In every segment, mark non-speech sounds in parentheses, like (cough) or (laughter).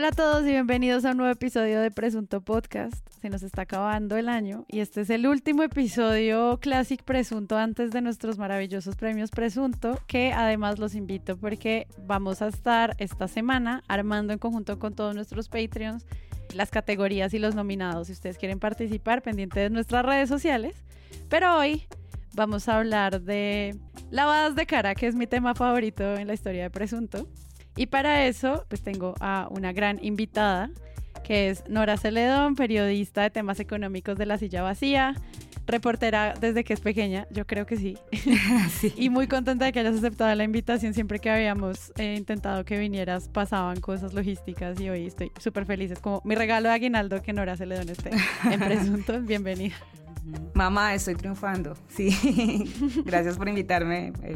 Hola a todos y bienvenidos a un nuevo episodio de Presunto Podcast. Se nos está acabando el año y este es el último episodio Classic Presunto antes de nuestros maravillosos premios Presunto, que además los invito porque vamos a estar esta semana armando en conjunto con todos nuestros Patreons las categorías y los nominados. Si ustedes quieren participar, pendiente de nuestras redes sociales. Pero hoy vamos a hablar de lavadas de cara, que es mi tema favorito en la historia de Presunto. Y para eso, pues tengo a una gran invitada, que es Nora Celedón, periodista de temas económicos de La Silla Vacía, reportera desde que es pequeña, yo creo que (laughs) sí. Y muy contenta de que hayas aceptado la invitación. Siempre que habíamos eh, intentado que vinieras, pasaban cosas logísticas y hoy estoy súper feliz. Es como mi regalo de aguinaldo que Nora Celedón esté en (laughs) Presunto. Bienvenida. Mamá, estoy triunfando. Sí, (laughs) gracias por invitarme, eh,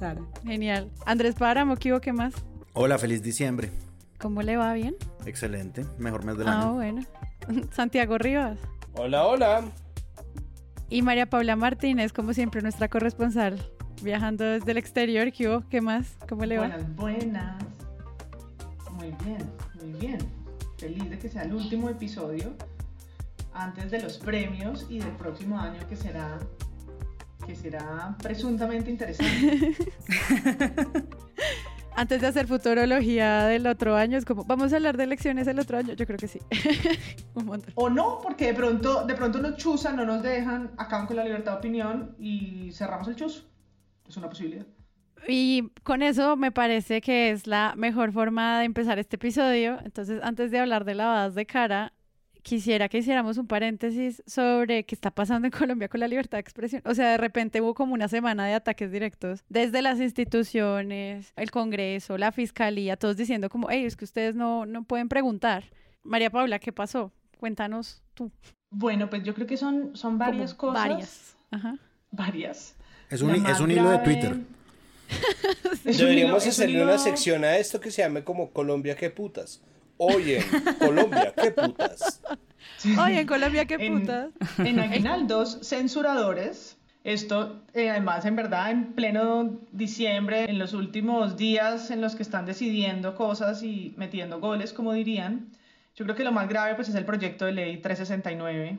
Sara. Genial. Andrés Páramo, ¿qué más? Hola, feliz diciembre. ¿Cómo le va? ¿Bien? Excelente, mejor mes del ah, año. Ah, bueno. (laughs) Santiago Rivas. Hola, hola. Y María Paula Martínez, como siempre, nuestra corresponsal, viajando desde el exterior. ¿Qué, ¿Qué más? ¿Cómo le va? Buenas, buenas. Muy bien, muy bien. Feliz de que sea el último episodio antes de los premios y del próximo año que será que será presuntamente interesante. (laughs) Antes de hacer futurología del otro año, es como, ¿vamos a hablar de elecciones el otro año? Yo creo que sí. (laughs) Un montón. O no, porque de pronto, de pronto nos chusan, no nos dejan, acaban con la libertad de opinión y cerramos el chus. Es una posibilidad. Y con eso me parece que es la mejor forma de empezar este episodio. Entonces, antes de hablar de lavadas de cara, quisiera que hiciéramos un paréntesis sobre qué está pasando en Colombia con la libertad de expresión. O sea, de repente hubo como una semana de ataques directos desde las instituciones, el Congreso, la Fiscalía, todos diciendo como, hey, es que ustedes no, no pueden preguntar. María Paula, ¿qué pasó? Cuéntanos tú. Bueno, pues yo creo que son, son varias cosas. Varias. Ajá. Varias. Es un, (laughs) es un hilo de Twitter. Deberíamos hacerle una sección a esto que se llame como Colombia, qué putas. Oye, en Colombia, qué putas. Oye, en Colombia, qué putas. En, Aguinaldos, censuradores. Esto, eh, además, en verdad, en pleno diciembre, en los últimos días en los que están decidiendo cosas y metiendo goles, como dirían, yo creo que lo más grave pues, es el proyecto de ley 369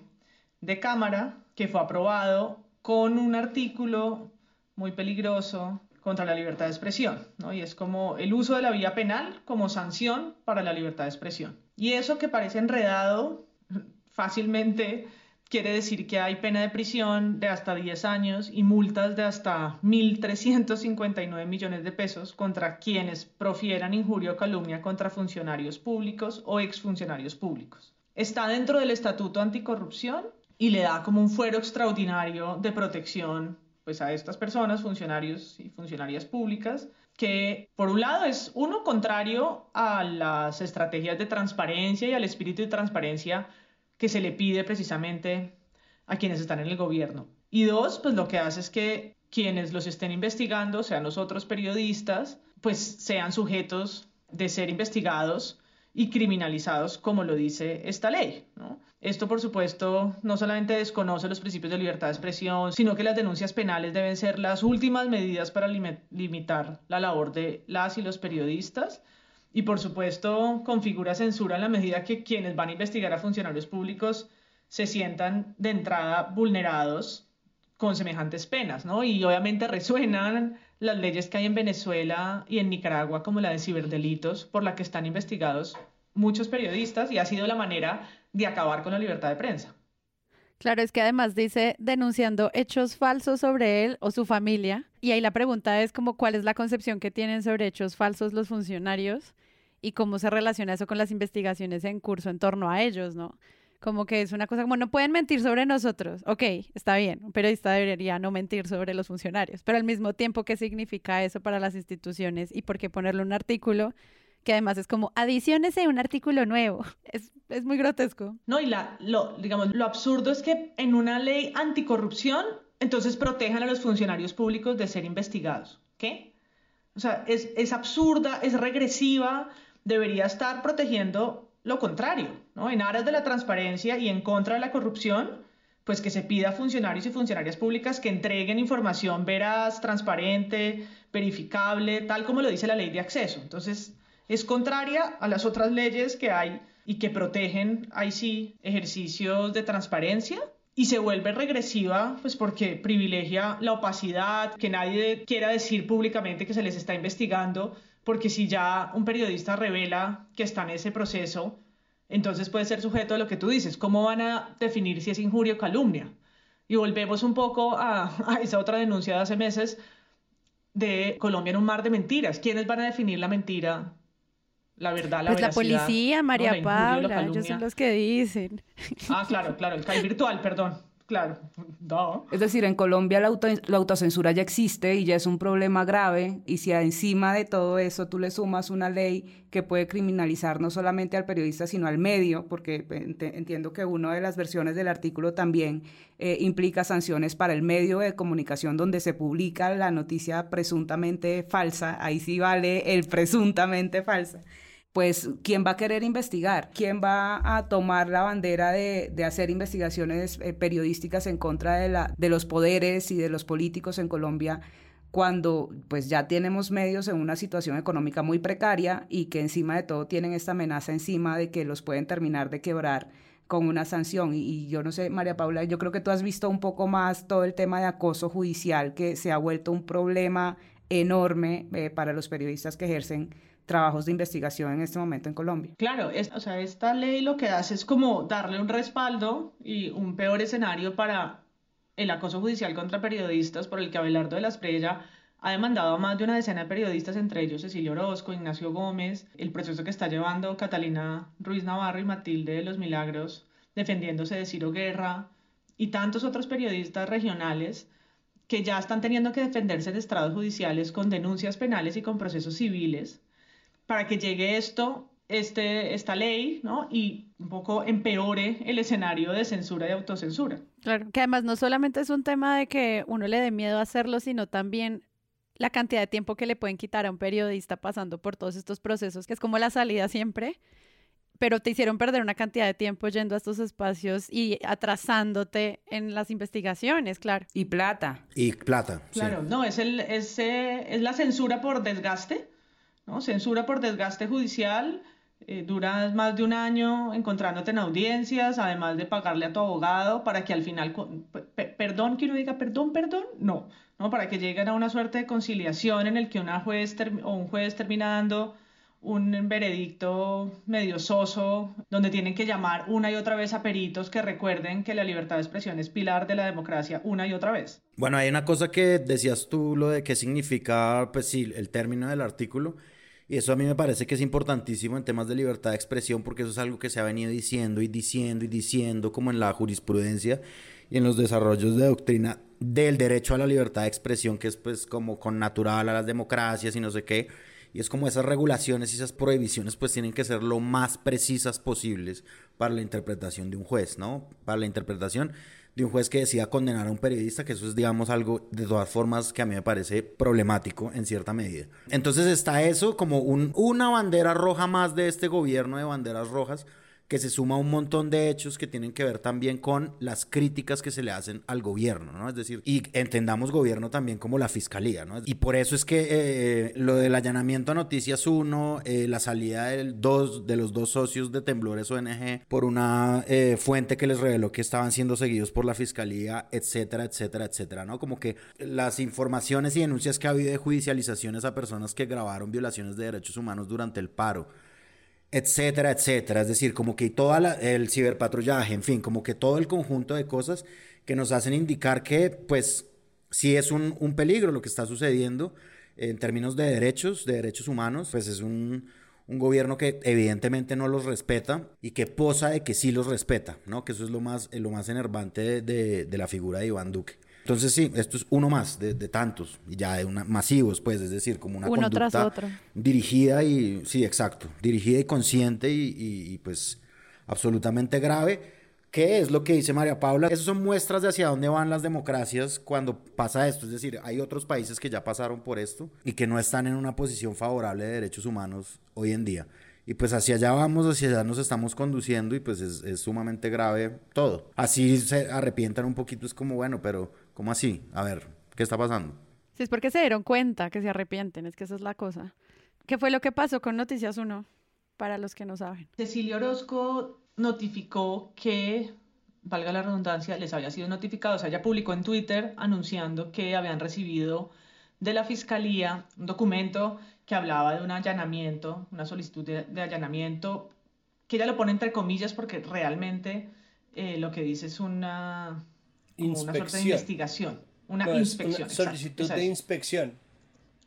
de Cámara, que fue aprobado con un artículo muy peligroso contra la libertad de expresión, ¿no? Y es como el uso de la vía penal como sanción para la libertad de expresión. Y eso que parece enredado (laughs) fácilmente quiere decir que hay pena de prisión de hasta 10 años y multas de hasta 1.359 millones de pesos contra quienes profieran injuria o calumnia contra funcionarios públicos o exfuncionarios públicos. Está dentro del Estatuto Anticorrupción y le da como un fuero extraordinario de protección pues a estas personas, funcionarios y funcionarias públicas, que por un lado es uno contrario a las estrategias de transparencia y al espíritu de transparencia que se le pide precisamente a quienes están en el gobierno. Y dos, pues lo que hace es que quienes los estén investigando, sean los otros periodistas, pues sean sujetos de ser investigados y criminalizados como lo dice esta ley. Esto, por supuesto, no solamente desconoce los principios de libertad de expresión, sino que las denuncias penales deben ser las últimas medidas para limitar la labor de las y los periodistas. Y, por supuesto, configura censura en la medida que quienes van a investigar a funcionarios públicos se sientan de entrada vulnerados con semejantes penas, ¿no? Y obviamente resuenan las leyes que hay en Venezuela y en Nicaragua, como la de ciberdelitos, por la que están investigados muchos periodistas y ha sido la manera de acabar con la libertad de prensa. Claro, es que además dice denunciando hechos falsos sobre él o su familia. Y ahí la pregunta es como cuál es la concepción que tienen sobre hechos falsos los funcionarios y cómo se relaciona eso con las investigaciones en curso en torno a ellos, ¿no? Como que es una cosa como no pueden mentir sobre nosotros. Ok, está bien, un periodista debería no mentir sobre los funcionarios, pero al mismo tiempo, ¿qué significa eso para las instituciones y por qué ponerle un artículo que además es como adiciones en un artículo nuevo. (laughs) Es, es, muy grotesco. No, y la, lo, digamos, lo absurdo es que en una ley anticorrupción, entonces protejan a los funcionarios públicos de ser investigados. ¿Qué? O sea, es, es absurda, es regresiva, debería estar protegiendo lo contrario, ¿no? En aras de la transparencia y en contra de la corrupción, pues que se pida a funcionarios y funcionarias públicas que entreguen información veraz, transparente, verificable, tal como lo dice la ley de acceso. Entonces, es contraria a las otras leyes que hay y que protegen, ahí sí, ejercicios de transparencia y se vuelve regresiva, pues porque privilegia la opacidad, que nadie quiera decir públicamente que se les está investigando, porque si ya un periodista revela que está en ese proceso, entonces puede ser sujeto a lo que tú dices. ¿Cómo van a definir si es injuria o calumnia? Y volvemos un poco a, a esa otra denuncia de hace meses de Colombia en un mar de mentiras. ¿Quiénes van a definir la mentira la verdad, la Pues la policía, María Paula, ellos son los que dicen. Ah, claro, claro, el CAI virtual, perdón. Claro, (laughs) no. Es decir, en Colombia la, la, autocensura ya existe y ya es un problema grave y si encima de todo eso tú le sumas una ley que puede criminalizar no solamente al periodista sino al medio, porque entiendo que una de las versiones del artículo también eh, implica sanciones para el medio de comunicación donde se publica la noticia presuntamente falsa, ahí sí vale el presuntamente falsa pues ¿quién va a querer investigar? ¿Quién va a tomar la bandera de, hacer investigaciones eh, periodísticas en contra de, la, de los poderes y de los políticos en Colombia? cuando pues ya tenemos medios en una situación económica muy precaria y que encima de todo tienen esta amenaza encima de que los pueden terminar de quebrar con una sanción. Y, yo no sé, María Paula, yo creo que tú has visto un poco más todo el tema de acoso judicial que se ha vuelto un problema enorme eh, para los periodistas que ejercen trabajos de investigación en este momento en Colombia. Claro, es, o sea, esta ley lo que hace es como darle un respaldo y un peor escenario para el acoso judicial contra periodistas por el que Abelardo de la Esprella ha demandado a más de una decena de periodistas, entre ellos Cecilio Orozco, Ignacio Gómez, el proceso que está llevando Catalina Ruiz Navarro y Matilde de los Milagros, defendiéndose de Ciro Guerra y tantos otros periodistas regionales que ya están teniendo que defenderse en estrados judiciales con denuncias penales y con procesos civiles para que llegue esto, este, esta ley, ¿no? Y un poco empeore el escenario de censura y autocensura. Claro, que además no solamente es un tema de que uno le dé miedo a hacerlo, sino también la cantidad de tiempo que le pueden quitar a un periodista pasando por todos estos procesos, que es como la salida siempre, pero te hicieron perder una cantidad de tiempo yendo a estos espacios y atrasándote en las investigaciones, claro. Y plata. Y plata. Claro, no, es, el, es, eh, es la censura por desgaste Censura por desgaste judicial, eh, duras más de un año encontrándote en audiencias, además de pagarle a tu abogado para que al final, perdón, que uno diga perdón, perdón, no, no, para que lleguen a una suerte de conciliación en el que una juez o un juez termina dando un veredicto medio soso, donde tienen que llamar una y otra vez a peritos que recuerden que la libertad de expresión es pilar de la democracia una y otra vez. Bueno, hay una cosa que decías tú, lo de qué significa, pues sí, el término del artículo. Y eso a mí me parece que es importantísimo en temas de libertad de expresión porque eso es algo que se ha venido diciendo y diciendo y diciendo como en la jurisprudencia y en los desarrollos de doctrina del derecho a la libertad de expresión que es pues como con natural a las democracias y no sé qué. Y es como esas regulaciones y esas prohibiciones pues tienen que ser lo más precisas posibles para la interpretación de un juez, ¿no? Para la interpretación de un juez que decida condenar a un periodista, que eso es, digamos, algo de todas formas que a mí me parece problemático en cierta medida. Entonces está eso como un, una bandera roja más de este gobierno de banderas rojas que se suma a un montón de hechos que tienen que ver también con las críticas que se le hacen al gobierno, ¿no? Es decir, y entendamos gobierno también como la fiscalía, ¿no? Y por eso es que eh, lo del allanamiento a Noticias 1, eh, la salida del dos, de los dos socios de Temblores ONG por una eh, fuente que les reveló que estaban siendo seguidos por la fiscalía, etcétera, etcétera, etcétera, ¿no? Como que las informaciones y denuncias que ha habido de judicializaciones a personas que grabaron violaciones de derechos humanos durante el paro etcétera, etcétera. Es decir, como que todo el ciberpatrullaje, en fin, como que todo el conjunto de cosas que nos hacen indicar que, pues, sí es un, un peligro lo que está sucediendo en términos de derechos, de derechos humanos, pues es un, un gobierno que evidentemente no los respeta y que posa de que sí los respeta, ¿no? Que eso es lo más, lo más enervante de, de la figura de Iván Duque. Entonces sí, esto es uno más de, tantos, y ya de una, masivos, pues, es decir, como una uno conducta tras otro. dirigida y, sí, exacto, dirigida y consciente y, y, pues absolutamente grave. ¿Qué es lo que dice María Paula? Esas son muestras de hacia dónde van las democracias cuando pasa esto. Es decir, hay otros países que ya pasaron por esto y que no están en una posición favorable de derechos humanos hoy en día. Y pues hacia allá vamos, hacia allá nos estamos conduciendo y pues es, es sumamente grave todo. Así se arrepientan un poquito, es como, bueno, pero ¿cómo así? A ver, ¿qué está pasando? Sí, es porque se dieron cuenta que se arrepienten, es que esa es la cosa. ¿Qué fue lo que pasó con Noticias 1? Para los que no saben. Cecilia Orozco notificó que, valga la redundancia, les había sido notificado, o sea, ella publicó en Twitter anunciando que habían recibido de la Fiscalía un documento que hablaba de un allanamiento, una solicitud de, allanamiento, que ella lo pone entre comillas porque realmente eh, lo que dice es una, una suerte de investigación, una inspección. Una solicitud de inspección.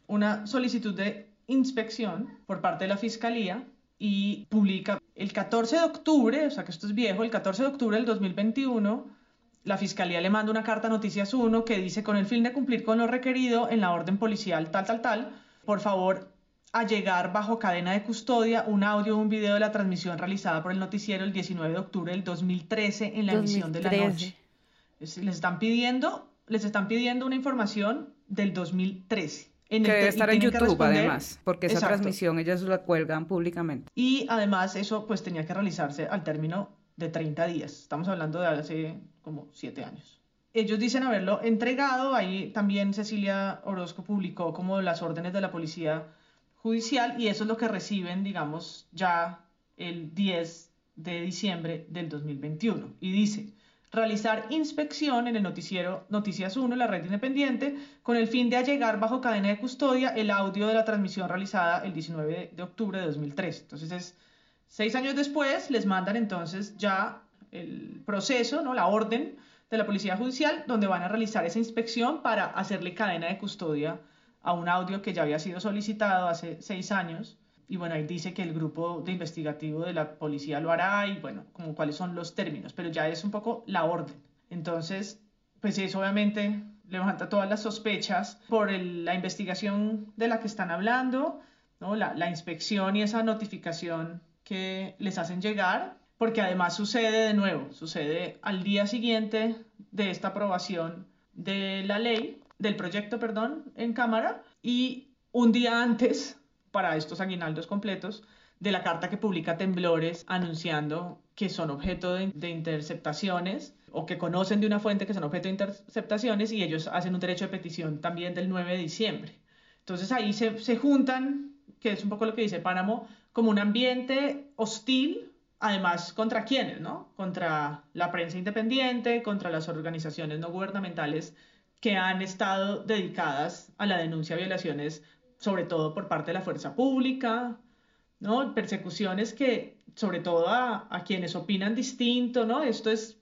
Una solicitud de inspección por parte de la Fiscalía y publica el 14 de octubre, o sea que esto es viejo, el 14 de octubre del 2021, la Fiscalía le manda una carta a Noticias 1 que dice con el fin de cumplir con lo requerido en la orden policial tal, tal, tal, por favor a llegar bajo cadena de custodia un audio o un video de la transmisión realizada por el noticiero el 19 de octubre del 2013 en la emisión de la noche. Les están pidiendo, les están pidiendo una información del 2013 que debe estar en YouTube además, porque esa transmisión ellos la cuelgan públicamente. Y además eso pues tenía que realizarse al término de 30 días. Estamos hablando de hace como 7 años. Ellos dicen haberlo entregado, ahí también Cecilia Orozco publicó como las órdenes de la policía judicial y eso es lo que reciben, digamos, ya el 10 de diciembre del 2021. Y dice, realizar inspección en el noticiero Noticias 1, la red independiente, con el fin de allegar bajo cadena de custodia el audio de la transmisión realizada el 19 de octubre de 2003. Entonces es seis años después, les mandan entonces ya el proceso, ¿no? la orden de la Policía Judicial, donde van a realizar esa inspección para hacerle cadena de custodia a un audio que ya había sido solicitado hace seis años y bueno, ahí dice que el grupo de investigativo de la policía lo hará y bueno, como cuáles son los términos, pero ya es un poco la orden. Entonces, pues eso obviamente levanta todas las sospechas por la investigación de la que están hablando, ¿no? la, la inspección y esa notificación que les hacen llegar, porque además sucede de nuevo, sucede al día siguiente de esta aprobación de la ley, del proyecto, perdón, en Cámara, y un día antes para estos aguinaldos completos de la carta que publica Temblores anunciando que son objeto de, interceptaciones o que conocen de una fuente que son objeto de interceptaciones y ellos hacen un derecho de petición también del 9 de diciembre. Entonces ahí se, se juntan, que es un poco lo que dice Páramo, como un ambiente hostil, además contra quiénes, ¿no? Contra la prensa independiente, contra las organizaciones no gubernamentales que han estado dedicadas a la denuncia de violaciones sobre todo por parte de la fuerza pública, ¿no? Persecuciones que, sobre todo a, quienes opinan distinto, ¿no? Esto es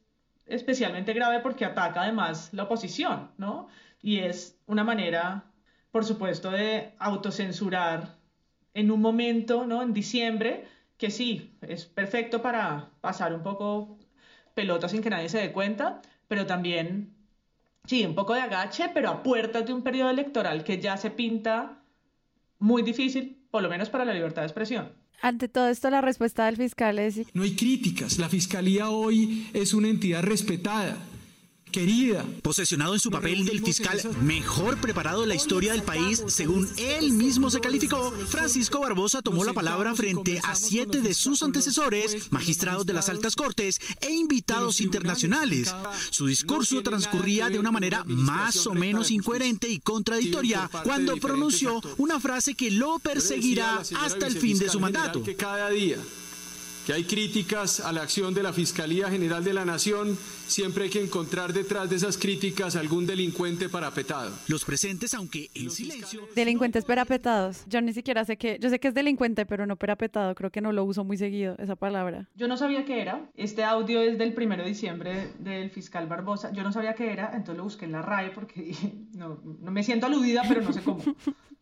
especialmente grave porque ataca además la oposición, ¿no? Y es una manera, por supuesto, de autocensurar en un momento, ¿no? En diciembre, que sí, es perfecto para pasar un poco pelota sin que nadie se dé cuenta, pero también, sí, un poco de agache, pero a puertas de un periodo electoral que ya se pinta muy difícil, por lo menos para la libertad de expresión. Ante todo esto, la respuesta del fiscal es... No hay críticas. La fiscalía hoy es una entidad respetada querida. Posesionado en su papel del fiscal mejor preparado de la historia del país, según él mismo se calificó, Francisco Barbosa tomó la palabra frente a siete de sus antecesores, magistrados de las altas cortes e invitados internacionales. Su discurso transcurría de una manera más o menos incoherente y contradictoria cuando pronunció una frase que lo perseguirá hasta el fin de su mandato. Cada día que hay críticas a la acción de la Fiscalía General de la Nación, siempre hay que encontrar detrás de esas críticas algún delincuente parapetado. Los presentes, aunque en silencio. Delincuentes parapetados. Yo ni siquiera sé que, yo sé que es delincuente, pero no parapetado. Creo que no lo uso muy seguido, esa palabra. Yo no sabía qué era. Este audio es del 1 de diciembre del fiscal Barbosa. Yo no sabía qué era, entonces lo busqué en la RAE porque no, no me siento aludida, pero no sé cómo. (laughs)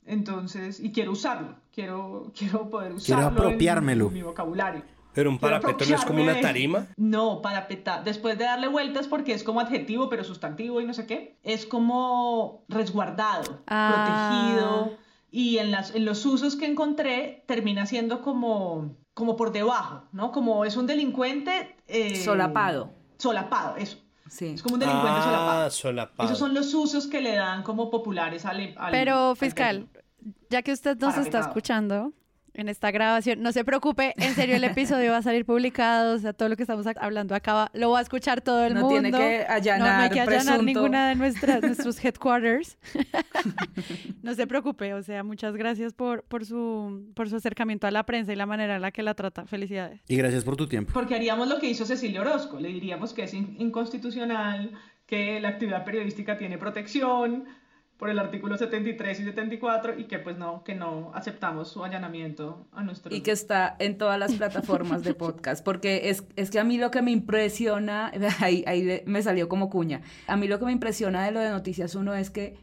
Entonces, y quiero usarlo. Quiero, quiero poder usarlo. Quiero apropiármelo. en mi vocabulario. Pero un parapeto no es como una tarima. No, parapeta. Después de darle vueltas, porque es como adjetivo, pero sustantivo y no sé qué, es como resguardado, Ah. protegido. Y en, las, en los usos que encontré, termina siendo como, como por debajo, ¿no? Como es un delincuente. eh, Solapado. Solapado, eso. Sí. Es como un delincuente Ah, solapado. solapado. Esos son los usos que le dan como populares al. al- Pero, al fiscal, término. ya que usted nos está escuchando en esta grabación. No se preocupe, en serio el episodio va a salir publicado, o sea, todo lo que estamos hablando acá lo va a escuchar todo el no mundo. Tiene que allanar, no, no hay que allanar presunto. ninguna de nuestras, (laughs) nuestros headquarters. (laughs) no se preocupe, o sea, muchas gracias por, por, su, por su acercamiento a la prensa y la manera en la que la trata. Felicidades. Y gracias por tu tiempo. Porque haríamos lo que hizo Cecilia Orozco, le diríamos que es in- inconstitucional, que la actividad periodística tiene protección por el artículo 73 y 74 y que pues no, que no aceptamos su allanamiento a nuestro... Y que está en todas las plataformas de podcast, porque es, es que a mí lo que me impresiona, (laughs) ahí, ahí me salió como cuña, a mí lo que me impresiona de lo de Noticias Uno es que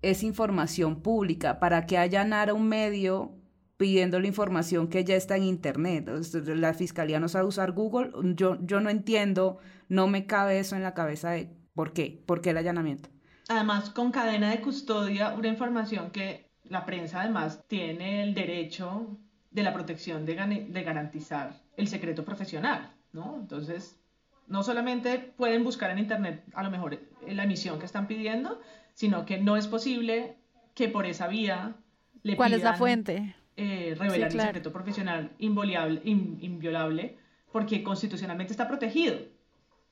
es información pública, para que allanar a un medio pidiendo la información que ya está en internet. La fiscalía no sabe usar Google, yo, yo no entiendo, no me cabe eso en la cabeza de por qué, por qué el allanamiento. Además, con cadena de custodia, una información que la prensa además tiene el derecho de la protección de, garantizar el secreto profesional, ¿no? Entonces, no solamente pueden buscar en Internet a lo mejor la emisión que están pidiendo, sino que no es posible que por esa vía le ¿Cuál es la fuente? eh, revelar Sí, claro. el secreto profesional inviolable, in- inviolable, porque constitucionalmente está protegido,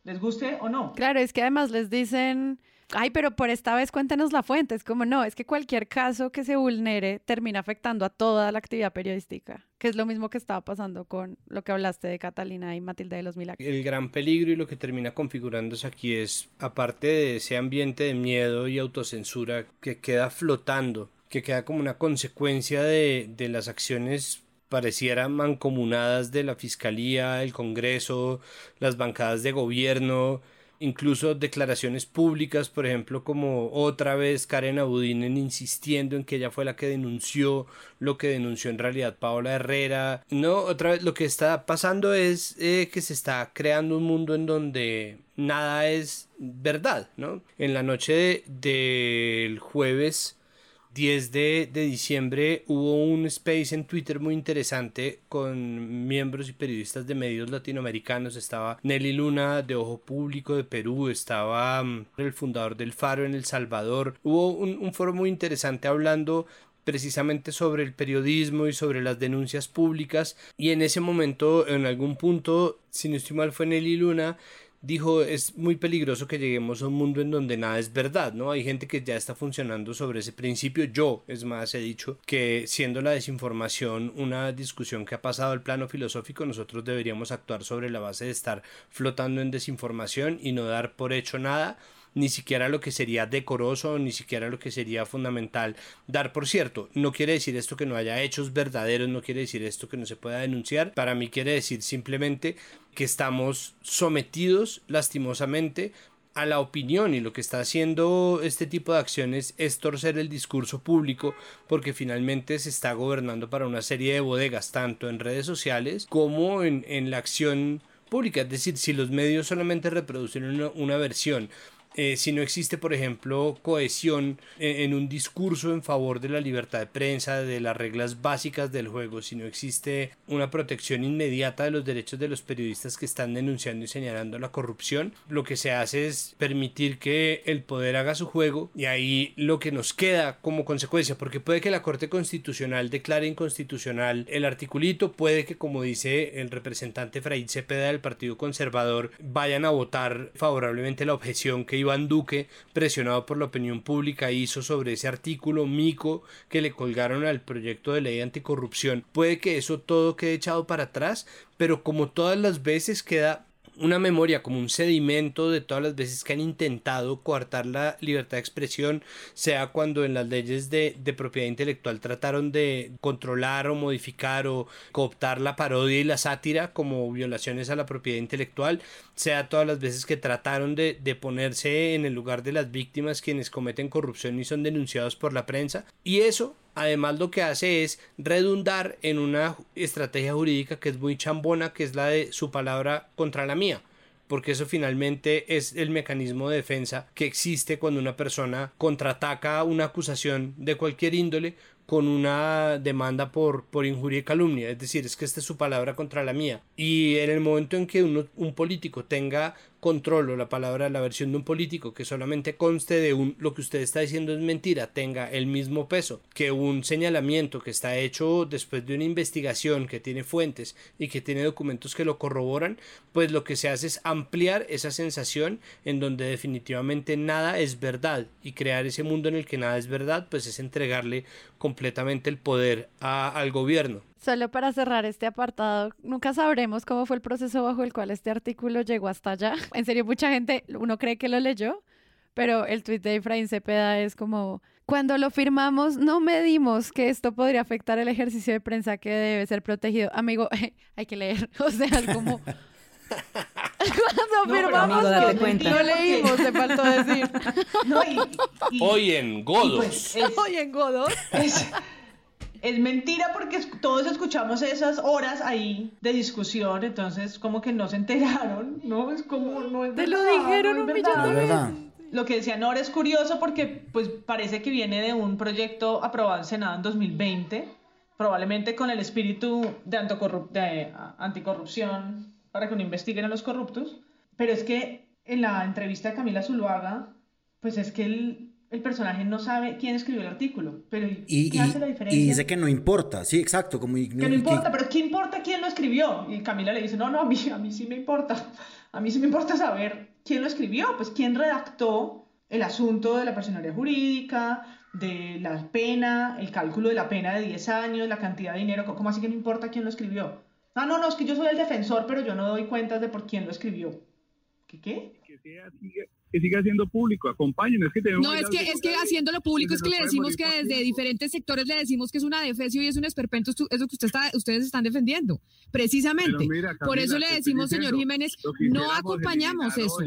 les guste o no. Claro, es que además les dicen, ay, pero por esta vez cuéntenos la fuente. Es como, no, es que cualquier caso que se vulnere termina afectando a toda la actividad periodística, que es lo mismo que estaba pasando con lo que hablaste de Catalina y Matilde de los Milagros. El gran peligro y lo que termina configurándose aquí es, aparte de ese ambiente de miedo y autocensura que queda flotando, que queda como una consecuencia de, de las acciones pareciera mancomunadas de la Fiscalía, el Congreso, las bancadas de gobierno, incluso declaraciones públicas, por ejemplo, como otra vez Karen Abudinen insistiendo en que ella fue la que denunció lo que denunció en realidad Paola Herrera. No, otra vez lo que está pasando es eh, que se está creando un mundo en donde nada es verdad, ¿no? En la noche de- del jueves 10 de, de diciembre hubo un space en Twitter muy interesante con miembros y periodistas de medios latinoamericanos. Estaba Nelly Luna de Ojo Público de Perú, estaba mm, el fundador del Faro en El Salvador. Hubo un, un foro muy interesante hablando precisamente sobre el periodismo y sobre las denuncias públicas y en ese momento en algún punto si no estoy mal fue Nelly Luna dijo es muy peligroso que lleguemos a un mundo en donde nada es verdad, ¿no? Hay gente que ya está funcionando sobre ese principio. Yo, es más, he dicho que siendo la desinformación una discusión que ha pasado al plano filosófico, nosotros deberíamos actuar sobre la base de estar flotando en desinformación y no dar por hecho nada ni siquiera lo que sería decoroso, ni siquiera lo que sería fundamental dar por cierto. No quiere decir esto que no haya hechos verdaderos, no quiere decir esto que no se pueda denunciar. Para mí quiere decir simplemente que estamos sometidos lastimosamente a la opinión y lo que está haciendo este tipo de acciones es torcer el discurso público porque finalmente se está gobernando para una serie de bodegas tanto en redes sociales como en, en la acción pública. Es decir, si los medios solamente reproducen una, una versión eh, si no existe, por ejemplo, cohesión en, en, un discurso en favor de la libertad de prensa, de las reglas básicas del juego, si no existe una protección inmediata de los derechos de los periodistas que están denunciando y señalando la corrupción, lo que se hace es permitir que el poder haga su juego y ahí lo que nos queda como consecuencia, porque puede que la Corte Constitucional declare inconstitucional el articulito, puede que, como dice el representante Fray Cepeda del Partido Conservador, vayan a votar favorablemente la objeción que iba Iván Duque, presionado por la opinión pública, hizo sobre ese artículo mico que le colgaron al proyecto de ley anticorrupción. Puede que eso todo quede echado para atrás, pero como todas las veces queda una memoria como un sedimento de todas las veces que han intentado coartar la libertad de expresión, sea cuando en las leyes de, de, propiedad intelectual trataron de controlar o modificar o cooptar la parodia y la sátira como violaciones a la propiedad intelectual, sea todas las veces que trataron de, de ponerse en el lugar de las víctimas quienes cometen corrupción y son denunciados por la prensa. Y eso además lo que hace es redundar en una estrategia jurídica que es muy chambona, que es la de su palabra contra la mía porque eso finalmente es el mecanismo de defensa que existe cuando una persona contraataca una acusación de cualquier índole con una demanda por, por injuria y calumnia, es decir, es que esta es su palabra contra la mía. Y en el momento en que un político tenga control o la palabra, la versión de un político que solamente conste de un lo que usted está diciendo es mentira, tenga el mismo peso que un señalamiento que está hecho después de una investigación que tiene fuentes y que tiene documentos que lo corroboran, pues lo que se hace es ampliar esa sensación en donde definitivamente nada es verdad y crear ese mundo en el que nada es verdad, pues es entregarle completamente el poder al gobierno. Solo para cerrar este apartado, nunca sabremos cómo fue el proceso bajo el cual este artículo llegó hasta allá. (laughs) En serio, mucha gente, uno cree que lo leyó, pero el tuit de Efraín Cepeda es como, cuando lo firmamos no medimos que esto podría afectar el ejercicio de prensa que debe ser protegido. Amigo, (laughs) hay que leer, (laughs) o sea, es como... Cuando firmamos no, leímos, te faltó decir. Hoy en Godos. Pues, Hoy en Godos. Es, mentira porque todos escuchamos esas horas ahí de discusión, entonces como que no se enteraron, (laughs) ¿no? Es como no es Te lo dijeron un millón de veces. Lo que decía Nora es curioso porque pues parece que viene de un proyecto aprobado en Senado en 2020, probablemente con el espíritu de, de anticorrupción para que no investiguen a los corruptos. Pero es que en la entrevista de Camila Zuluaga, pues es que el, el personaje no sabe quién escribió el artículo, pero y, ¿qué hace la diferencia? Y dice que no importa, sí, exacto. Como, que no importa, pero ¿qué importa quién lo escribió? Y Camila le dice, no, no, a mí, a mí sí me importa, a mí sí me importa saber quién lo escribió, pues quién redactó el asunto de la personalidad jurídica, de la pena, el cálculo de la pena de 10 años, la cantidad de dinero, ¿cómo así que no importa quién lo escribió? Ah, no, no, es que yo soy el defensor, pero yo no doy cuentas de por quién lo escribió. ¿Qué qué? Que, siga, siendo público, acompáñenos. Es que no, es que, es que haciéndolo público es que le decimos que desde diferentes sectores le decimos que es una defecio y es un esperpento, es lo que usted está, ustedes están defendiendo. Precisamente. por eso le decimos, señor Jiménez, no acompañamos eso.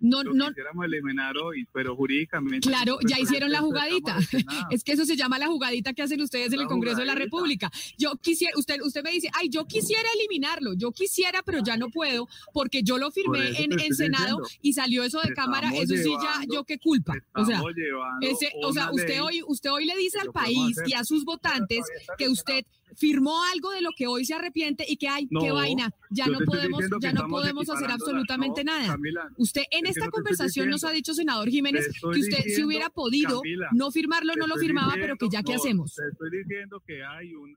No, no. Quisiéramos eliminar hoy, pero jurídicamente. Claro, ya hicieron la jugadita. (laughs) es que eso se llama la jugadita que hacen ustedes en el Congreso de la República. Yo quisiera, usted, usted me dice, ay, yo quisiera eliminarlo, yo quisiera, pero ya no puedo, porque yo lo firmé en, en Senado y salió eso de Cámara, eso sí ya, yo qué culpa. O sea, ese, o sea, usted hoy, usted hoy le dice al país y a sus votantes que usted firmó algo de lo que hoy se arrepiente y que hay, qué vaina, ya no podemos, ya no podemos hacer absolutamente nada. usted en esta conversación nos ha dicho, senador Jiménez, que usted si hubiera podido no firmarlo, no lo firmaba, pero que ya qué hacemos. estoy diciendo que hay un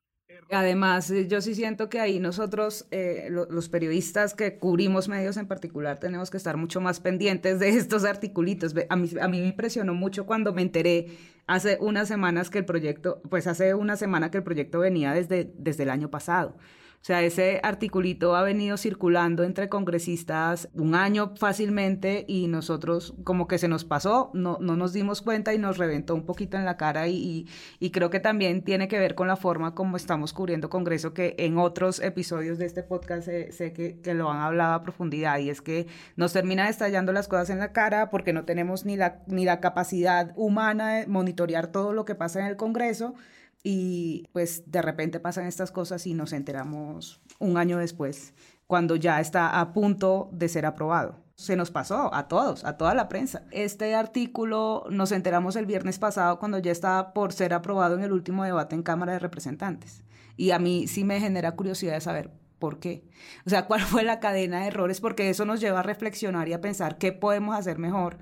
Además, eh, yo sí siento que ahí nosotros, eh, los periodistas que cubrimos medios en particular, tenemos que estar mucho más pendientes de estos articulitos. A mí, a mí me impresionó mucho cuando me enteré hace unas semanas que el proyecto, pues hace una semana que el proyecto venía desde, desde el año pasado. O sea, ese articulito ha venido circulando entre congresistas un año fácilmente y nosotros como que se nos pasó, no, no nos dimos cuenta y nos reventó un poquito en la cara y, y, creo que también tiene que ver con la forma como estamos cubriendo Congreso, que en otros episodios de este podcast sé, que, que, lo han hablado a profundidad y es que nos termina estallando las cosas en la cara porque no tenemos ni la, ni la capacidad humana de monitorear todo lo que pasa en el Congreso y pues de repente pasan estas cosas y nos enteramos un año después, cuando ya está a punto de ser aprobado. Se nos pasó a todos, a toda la prensa. Este artículo nos enteramos el viernes pasado cuando ya estaba por ser aprobado en el último debate en Cámara de Representantes. Y a mí sí me genera curiosidad de saber por qué. O sea, cuál fue la cadena de errores, porque eso nos lleva a reflexionar y a pensar qué podemos hacer mejor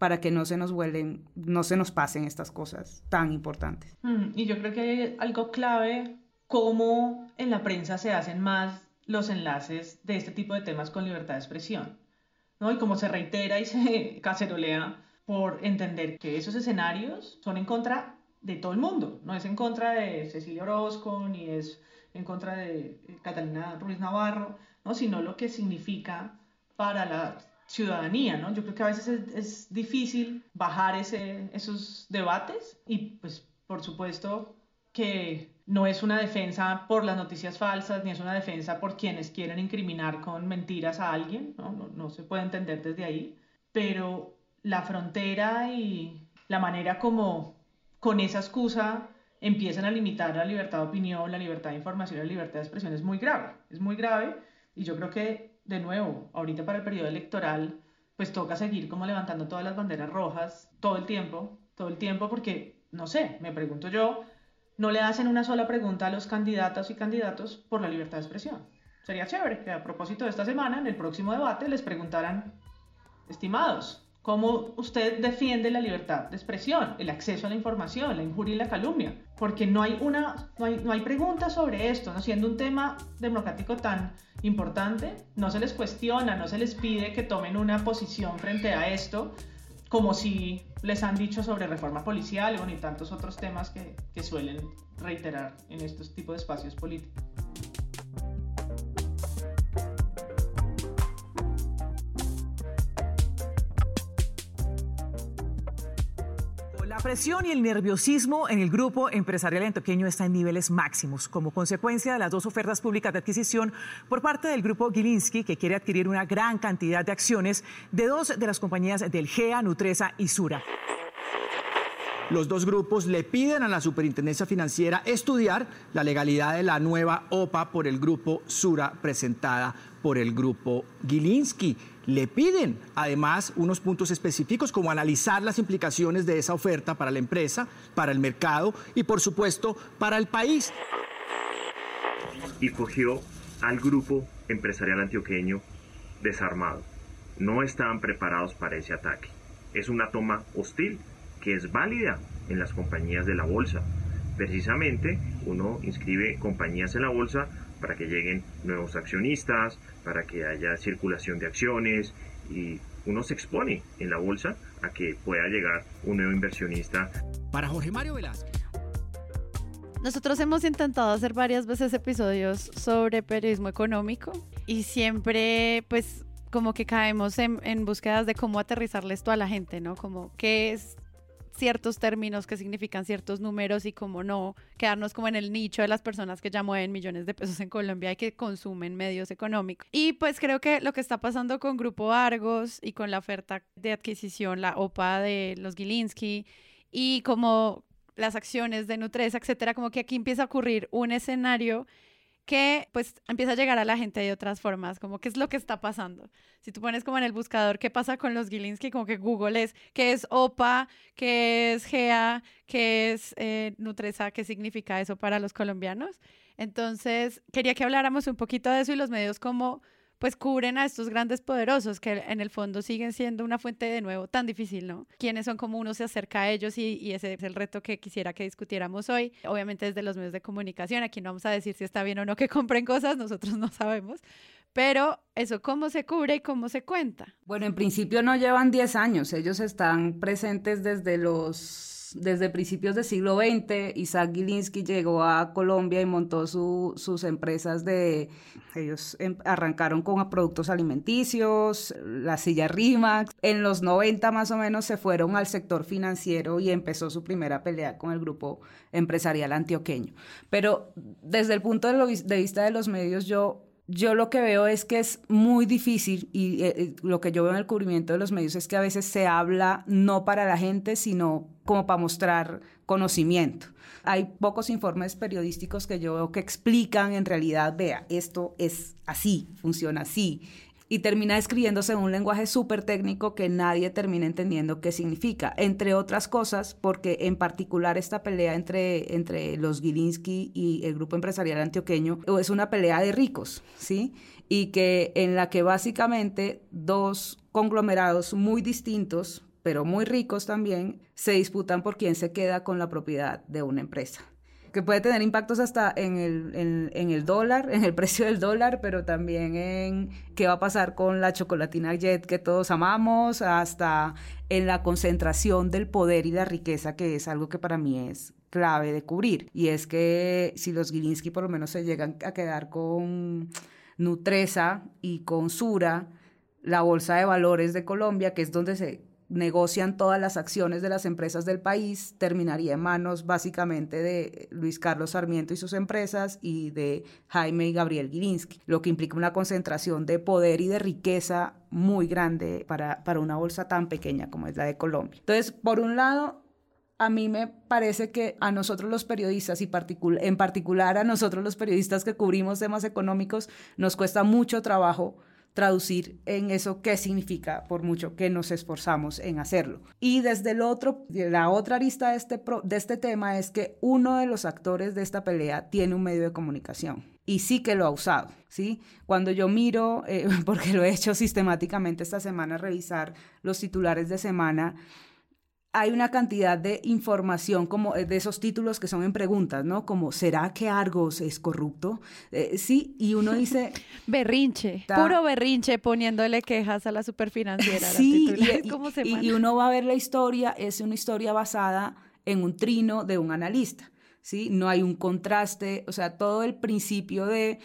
para que no se nos vuelen, no se nos pasen estas cosas tan importantes. Mm, y yo creo que hay algo clave, cómo en la prensa se hacen más los enlaces de este tipo de temas con libertad de expresión, ¿no? Y cómo se reitera y se (laughs) cacerolea por entender que esos escenarios son en contra de todo el mundo, no es en contra de Cecilia Orozco, ni es en contra de Catalina Ruiz Navarro, ¿no? sino lo que significa para la ciudadanía, ¿no? Yo creo que a veces es, difícil bajar ese, esos debates y pues por supuesto que no es una defensa por las noticias falsas, ni es una defensa por quienes quieren incriminar con mentiras a alguien, ¿no? No, no se puede entender desde ahí, pero la frontera y la manera como con esa excusa empiezan a limitar la libertad de opinión, la libertad de información, la libertad de expresión es muy grave, es muy grave y yo creo que de nuevo, ahorita para el periodo electoral, pues toca seguir como levantando todas las banderas rojas todo el tiempo, todo el tiempo, porque, no sé, me pregunto yo, no le hacen una sola pregunta a los candidatos y candidatos por la libertad de expresión. Sería chévere que a propósito de esta semana, en el próximo debate, les preguntaran estimados, ¿cómo usted defiende la libertad de expresión, el acceso a la información, la injuria y la calumnia? Porque no hay, una, no hay, no hay preguntas sobre esto, ¿no? siendo un tema democrático tan importante, no se les cuestiona, no se les pide que tomen una posición frente a esto, como si les han dicho sobre reforma policial y tantos otros temas que, que suelen reiterar en estos tipos de espacios políticos. Presión y el nerviosismo en el grupo empresarial antioqueño está en niveles máximos como consecuencia de las dos ofertas públicas de adquisición por parte del grupo Gilinski, que quiere adquirir una gran cantidad de acciones de dos de las compañías del GEA, Nutresa y Sura. Los dos grupos le piden a la Superintendencia Financiera estudiar la legalidad de la nueva OPA por el grupo Sura presentada por el grupo Gilinski le piden además unos puntos específicos como analizar las implicaciones de esa oferta para la empresa, para el mercado y por supuesto para el país. Y cogió al grupo empresarial antioqueño desarmado. No estaban preparados para ese ataque. Es una toma hostil que es válida en las compañías de la bolsa. Precisamente uno inscribe compañías en la bolsa para que lleguen nuevos accionistas, para que haya circulación de acciones y uno se expone en la bolsa a que pueda llegar un nuevo inversionista. Para Jorge Mario Velázquez. Nosotros hemos intentado hacer varias veces episodios sobre periodismo económico y siempre pues como que caemos en, en búsquedas de cómo aterrizarle esto a la gente, ¿no? Como qué es ciertos términos que significan ciertos números y como no quedarnos como en el nicho de las personas que ya mueven millones de pesos en Colombia y que consumen medios económicos. Y pues creo que lo que está pasando con Grupo Argos y con la oferta de adquisición, la OPA de los Gilinski y como las acciones de Nutresa, etcétera, como que aquí empieza a ocurrir un escenario que pues empieza a llegar a la gente de otras formas, como qué es lo que está pasando. Si tú pones como en el buscador qué pasa con los Gilinski, como que Google es qué es OPA, qué es GEA, qué es eh, Nutresa, qué significa eso para los colombianos. Entonces, quería que habláramos un poquito de eso y los medios como pues cubren a estos grandes poderosos que en el fondo siguen siendo una fuente de nuevo tan difícil, ¿no? ¿Quiénes son como uno se acerca a ellos y, ese es el reto que quisiera que discutiéramos hoy? Obviamente desde los medios de comunicación, aquí no vamos a decir si está bien o no que compren cosas, nosotros no sabemos, pero eso, ¿cómo se cubre y cómo se cuenta? Bueno, en principio no llevan 10 años, ellos están presentes desde los desde principios del siglo XX, Isaac Gilinski llegó a Colombia y montó sus empresas de, ellos em, arrancaron con productos alimenticios, la silla Rimax, en los 90 más o menos se fueron al sector financiero y empezó su primera pelea con el grupo empresarial antioqueño. Pero desde el punto de vista de los medios, yo yo lo que veo es que es muy difícil y eh, eh, lo que yo veo en el cubrimiento de los medios es que a veces se habla no para la gente, sino como para mostrar conocimiento. Hay pocos informes periodísticos que yo veo que explican en realidad, vea, esto es así, funciona así y termina escribiéndose en un lenguaje súper técnico que nadie termina entendiendo qué significa. Entre otras cosas, porque en particular esta pelea entre, entre los Gilinski y el grupo empresarial antioqueño es una pelea de ricos, ¿sí? Y que en la que básicamente dos conglomerados muy distintos, pero muy ricos también, se disputan por quién se queda con la propiedad de una empresa que puede tener impactos hasta en el, en, el dólar, (laughs) en el precio del dólar, pero también en qué va a pasar con la chocolatina Jet que todos amamos, hasta en la concentración del poder y la riqueza, que es algo que para mí es clave de cubrir. Y es que si los Gilinski por lo menos se llegan a quedar con Nutresa y con Sura, la Bolsa de Valores de Colombia, que es donde se negocian todas las acciones de las empresas del país, terminaría en manos básicamente de Luis Carlos Sarmiento y sus empresas y de Jaime y Gabriel Gilinski, lo que implica una concentración de poder y de riqueza muy grande para, para una bolsa tan pequeña como es la de Colombia. Entonces, por un lado, a mí me parece que a nosotros los periodistas y en particular a nosotros los periodistas que cubrimos temas económicos nos cuesta mucho trabajo traducir en eso qué significa, por mucho que nos esforzamos en hacerlo. Y desde el otro, la otra arista de este, de este tema es que uno de los actores de esta pelea tiene un medio de comunicación y sí que lo ha usado, ¿sí? Cuando yo miro, eh, (laughs) porque lo he hecho sistemáticamente esta semana, revisar los titulares de semana, hay una cantidad de información como de esos títulos que son en preguntas, ¿no? Como ¿será que Argos es corrupto? Eh, sí, y uno dice (laughs) berrinche, puro berrinche poniéndole quejas a la superfinanciera. Sí, y, (laughs) y, uno va a ver la historia, es una historia basada en un trino de un analista, ¿sí? No hay un contraste, o sea, todo el principio de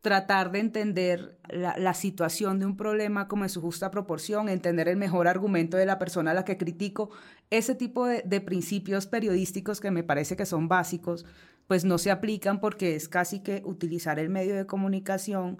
tratar de entender la, situación de un problema como en su justa proporción, entender el mejor argumento de la persona a la que critico, ese tipo de, principios periodísticos que me parece que son básicos, pues no se aplican porque es casi que utilizar el medio de comunicación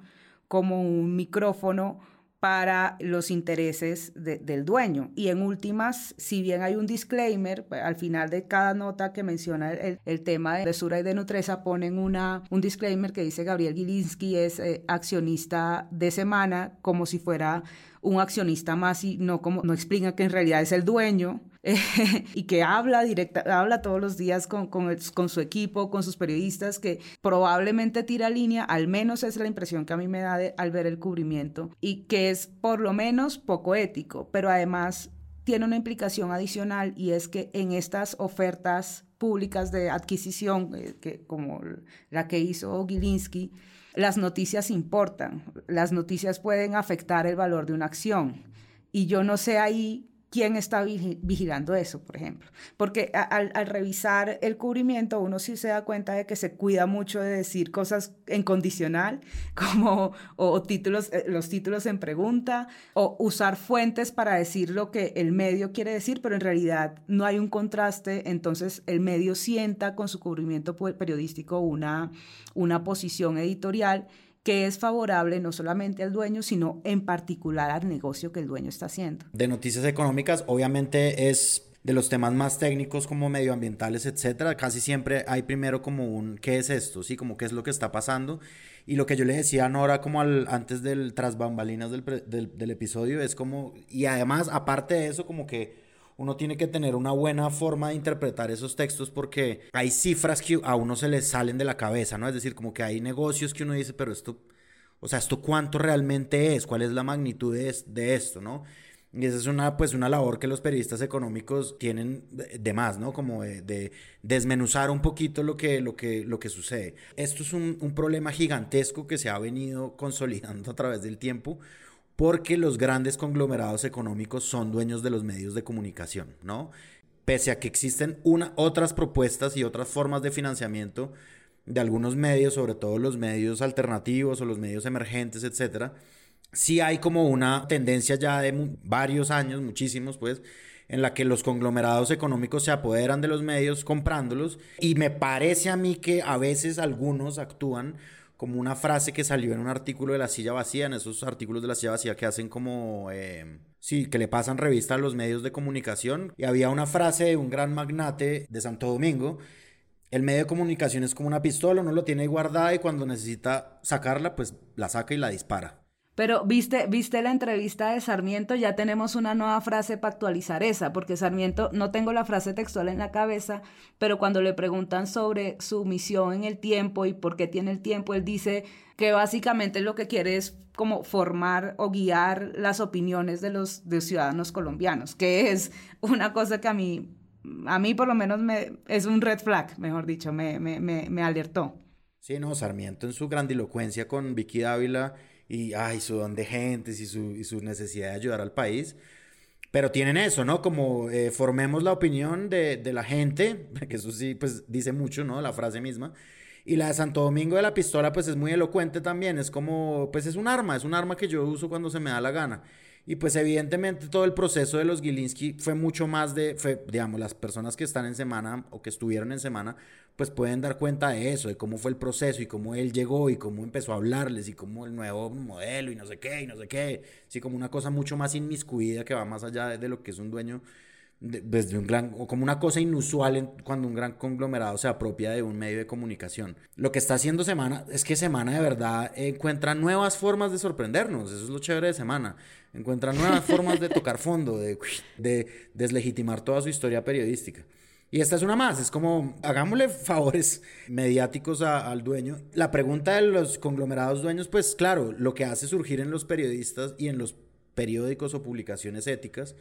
como un micrófono para los intereses del dueño. Y en últimas, si bien hay un disclaimer, pues, al final de cada nota que menciona el, tema de Sura y de Nutresa, ponen una, un disclaimer que dice Gabriel Gilinski es eh, accionista de semana, como si fuera un accionista más y no como no explica que en realidad es el dueño (laughs) y que habla directa, habla todos los días con, con, su equipo, con sus periodistas, que probablemente tira línea, al menos es la impresión que a mí me da al ver el cubrimiento, y que es por lo menos poco ético, pero además tiene una implicación adicional y es que en estas ofertas públicas de adquisición, eh, que, como la que hizo Gilinski, las noticias importan, las noticias pueden afectar el valor de una acción. Y yo no sé ahí quién está vigilando eso, por ejemplo. Porque al, revisar el cubrimiento, uno sí se da cuenta de que se cuida mucho de decir cosas en condicional, (laughs) como o, títulos, eh, los títulos en pregunta, o usar fuentes para decir lo que el medio quiere decir, pero en realidad no hay un contraste, entonces el medio sienta con su cubrimiento periodístico una, una posición editorial que es favorable no solamente al dueño, sino en particular al negocio que el dueño está haciendo. De noticias económicas, obviamente es de los temas más técnicos como medioambientales, etcétera, casi siempre hay primero como un ¿qué es esto? Sí, como qué es lo que está pasando. Y lo que yo le decía a Nora como al, antes del tras bambalinas del, del, del episodio es como, y además aparte de eso como que uno tiene que tener una buena forma de interpretar esos textos porque hay cifras que a uno se le salen de la cabeza, ¿no? Es decir, como que hay negocios que uno dice, pero esto, o sea, ¿esto cuánto realmente es? ¿Cuál es la magnitud de, esto, ¿no? Y esa es una, pues, una labor que los periodistas económicos tienen de, más, ¿no? Como de, desmenuzar un poquito lo que, lo que, lo que sucede. Esto es un, un problema gigantesco que se ha venido consolidando a través del tiempo porque los grandes conglomerados económicos son dueños de los medios de comunicación, ¿no? Pese a que existen otras propuestas y otras formas de financiamiento de algunos medios, sobre todo los medios alternativos o los medios emergentes, etcétera, sí hay como una tendencia ya de varios años, muchísimos pues, en la que los conglomerados económicos se apoderan de los medios comprándolos y me parece a mí que a veces algunos actúan como una frase que salió en un artículo de La Silla Vacía, en esos artículos de La Silla Vacía que hacen como, eh, sí, que le pasan revista a los medios de comunicación. Y había una frase de un gran magnate de Santo Domingo. El medio de comunicación es como una pistola, uno lo tiene guardada y cuando necesita sacarla, pues la saca y la dispara. Pero viste, viste la entrevista de Sarmiento, ya tenemos una nueva frase para actualizar esa, porque Sarmiento, no tengo la frase textual en la cabeza, pero cuando le preguntan sobre su misión en el tiempo y por qué tiene el tiempo, él dice que básicamente lo que quiere es como formar o guiar las opiniones de los ciudadanos colombianos, que es una cosa que a mí, a mí por lo menos me, es un red flag, mejor dicho, me, me, me, me alertó. Sí, no, Sarmiento en su grandilocuencia con Vicky Dávila y ay, su don de gentes y su, y su necesidad de ayudar al país. Pero tienen eso, ¿no? Como eh, formemos la opinión de, de, la gente, (laughs) que eso sí, pues dice mucho, ¿no? La frase misma. Y la de Santo Domingo de la pistola, pues es muy elocuente también. Es como, pues es un arma, es un arma que yo uso cuando se me da la gana. Y pues evidentemente todo el proceso de los Gilinski fue mucho más de, digamos, las personas que están en semana o que estuvieron en semana, pues pueden dar cuenta de eso, de cómo fue el proceso y cómo él llegó y cómo empezó a hablarles y cómo el nuevo modelo y no sé qué y no sé qué. Sí, como una cosa mucho más inmiscuida que va más allá de, lo que es un dueño desde un gran, o como una cosa inusual cuando un gran conglomerado se apropia de un medio de comunicación. Lo que está haciendo Semana es que Semana de verdad encuentra nuevas formas de sorprendernos, eso es lo chévere de Semana, encuentra nuevas formas de tocar fondo, de, de deslegitimar toda su historia periodística. Y esta es una más, es como, hagámosle favores mediáticos al dueño. La pregunta de los conglomerados dueños, pues claro, lo que hace surgir en los periodistas y en los periódicos o publicaciones éticas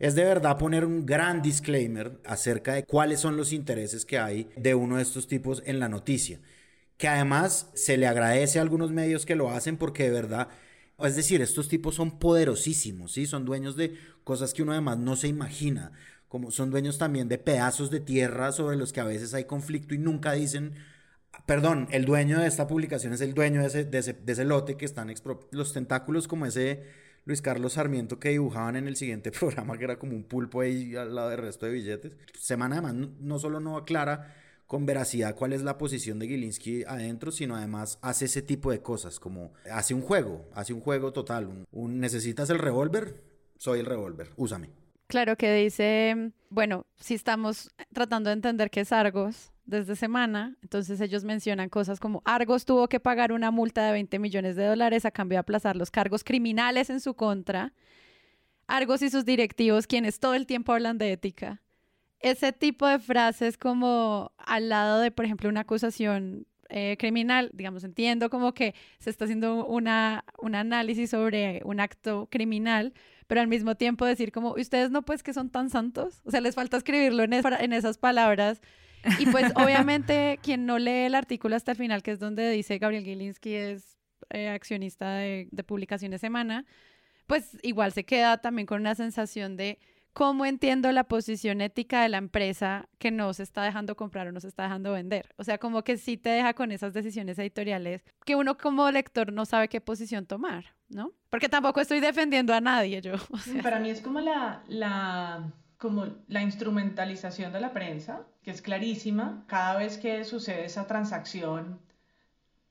es de verdad poner un gran disclaimer acerca de cuáles son los intereses que hay de uno de estos tipos en la noticia. Que además se le agradece a algunos medios que lo hacen porque de verdad, es decir, estos tipos son poderosísimos, ¿sí? Son dueños de cosas que uno además no se imagina. Como son dueños también de pedazos de tierra sobre los que a veces hay conflicto y nunca dicen, perdón, el dueño de esta publicación es el dueño de ese, de ese, lote que están los tentáculos como ese Luis Carlos Sarmiento que dibujaban en el siguiente (laughs) programa, que era como un pulpo ahí al lado del resto de billetes. Semana además no, solo no aclara con veracidad cuál es la posición de Gilinski adentro, sino además hace ese tipo de cosas, como hace un juego, hace un juego total. ¿Necesitas el revólver? Soy el revólver, úsame. Claro que dice, bueno, si estamos tratando de entender qué es Argos, desde semana. Entonces ellos mencionan cosas como Argos tuvo que pagar una multa de 20 millones de dólares a cambio de aplazar los cargos criminales en su contra. Argos y sus directivos, quienes todo el tiempo hablan de ética. Ese tipo de frases como al lado de, por ejemplo, una acusación eh, criminal, digamos, entiendo como que se está haciendo una, un análisis sobre un acto criminal, pero al mismo tiempo decir como, ustedes no pues que son tan santos, o sea, les falta escribirlo en, en esas palabras y pues obviamente quien no lee el artículo hasta el final, que es donde dice Gabriel Gilinski es eh, accionista de, de Publicaciones Semana, pues igual se queda también con una sensación de cómo entiendo la posición ética de la empresa que no se está dejando comprar o no se está dejando vender. O sea, como que sí te deja con esas decisiones editoriales que uno como lector no sabe qué posición tomar, ¿no? Porque tampoco estoy defendiendo a nadie yo. (laughs) Para mí es como la, la como la instrumentalización de la prensa, que es clarísima. Cada vez que sucede esa transacción,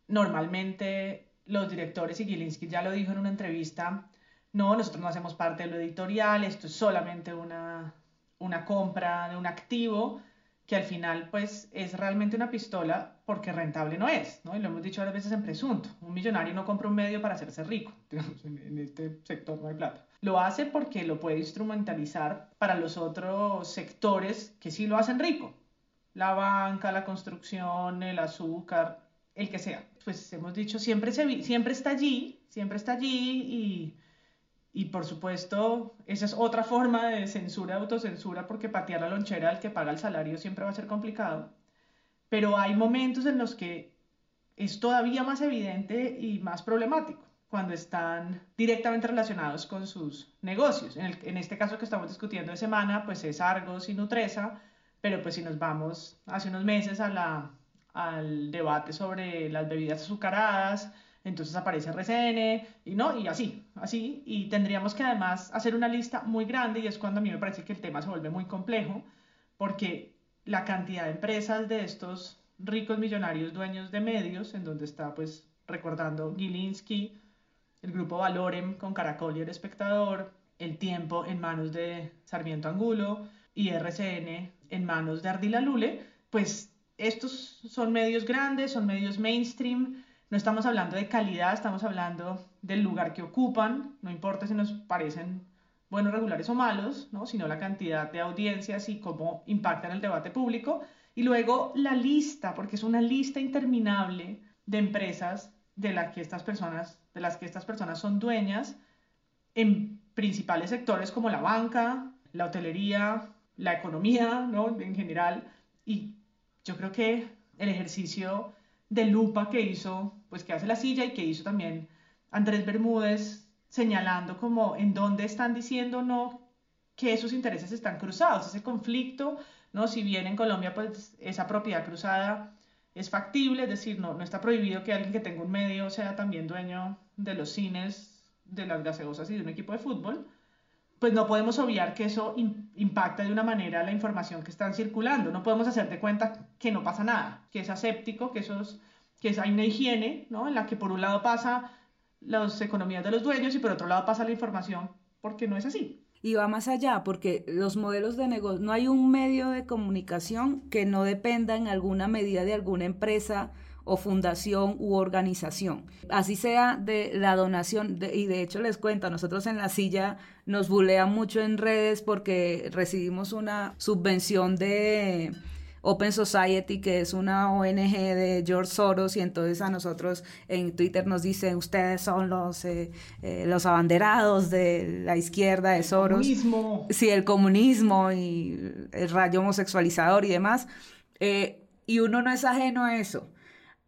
normalmente los directores, y Gilinski ya lo dijo en una entrevista, no, nosotros no hacemos parte de lo editorial, esto es solamente una, una compra de un activo que al final pues es realmente una pistola porque rentable no es, ¿no? Y lo hemos dicho varias veces en presunto. Un millonario no compra un medio para hacerse rico, (laughs) en, este sector no hay plata. Lo hace porque lo puede instrumentalizar para los otros sectores que sí lo hacen rico. La banca, la construcción, el azúcar, el que sea. Pues hemos dicho, siempre, se, siempre está allí, siempre está allí y y por supuesto, esa es otra forma de censura, autocensura, porque patear la lonchera al que paga el salario siempre va a ser complicado. Pero hay momentos en los que es todavía más evidente y más problemático cuando están directamente relacionados con sus negocios. En, este caso que estamos discutiendo de semana, pues es Argos y Nutresa, pero pues si nos vamos hace unos meses al debate sobre las bebidas azucaradas, entonces aparece RCN y no, y así, así, y tendríamos que además hacer una lista muy grande y es cuando a mí me parece que el tema se vuelve muy complejo porque la cantidad de empresas de estos ricos millonarios dueños de medios, en donde está pues recordando Gilinski, el grupo Valorem con Caracol y El Espectador, El Tiempo en manos de Sarmiento Angulo y RCN en manos de Ardila Lule, pues estos son medios grandes, son medios mainstream, no estamos hablando de calidad, estamos hablando del lugar que ocupan, no importa si nos parecen buenos, regulares o malos, ¿no? sino la cantidad de audiencias y cómo impactan el debate público. Y luego la lista, porque es una lista interminable de empresas de, las que estas personas, de las que estas personas son dueñas en principales sectores como la banca, la hotelería, la economía, ¿no? En general. Y yo creo que el ejercicio de lupa que hizo, pues que hace la silla y que hizo también Andrés Bermúdez señalando como en dónde están diciendo no que esos intereses están cruzados, ese conflicto, ¿no? Si bien en Colombia pues esa propiedad cruzada es factible, es decir, no, no está prohibido que alguien que tenga un medio sea también dueño de los cines, de las gaseosas y de un equipo de fútbol, pues no podemos obviar que eso impacta de una manera la información que están circulando. No podemos hacer de cuenta que no pasa nada, que es aséptico, que, eso es, que hay una higiene, ¿no? En la que por un lado pasa las economías de los dueños y por otro lado pasa la información, porque no es así. Y va más allá, porque los modelos de negocio, no hay un medio de comunicación que no dependa en alguna medida de alguna empresa o fundación u organización. Así sea de la donación, y de hecho les cuento, nosotros en la silla nos bulean mucho en redes porque recibimos una subvención de Open Society, que es una ONG de George Soros, y entonces a nosotros en Twitter nos dicen, ustedes son los, eh, eh, los abanderados de la izquierda de Soros. El comunismo. Sí, el comunismo y el rayo homosexualizador y demás. Eh, y uno no es ajeno a eso.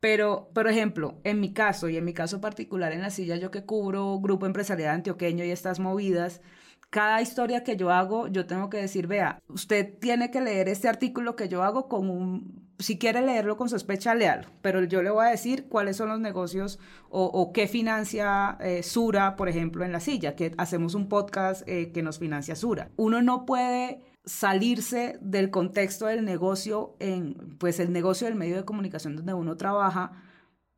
Pero, por ejemplo, en mi caso, y en mi caso particular en la silla, yo que cubro Grupo Empresarial Antioqueño y estas movidas, cada historia que yo hago, yo tengo que decir, vea, usted tiene que leer este artículo que yo hago con un, si quiere leerlo con sospecha, léalo, pero yo le voy a decir cuáles son los negocios o, qué financia eh, Sura, por ejemplo, en la silla, que hacemos un podcast eh, que nos financia Sura. Uno no puede salirse del contexto del negocio en, pues el negocio del medio de comunicación donde uno trabaja,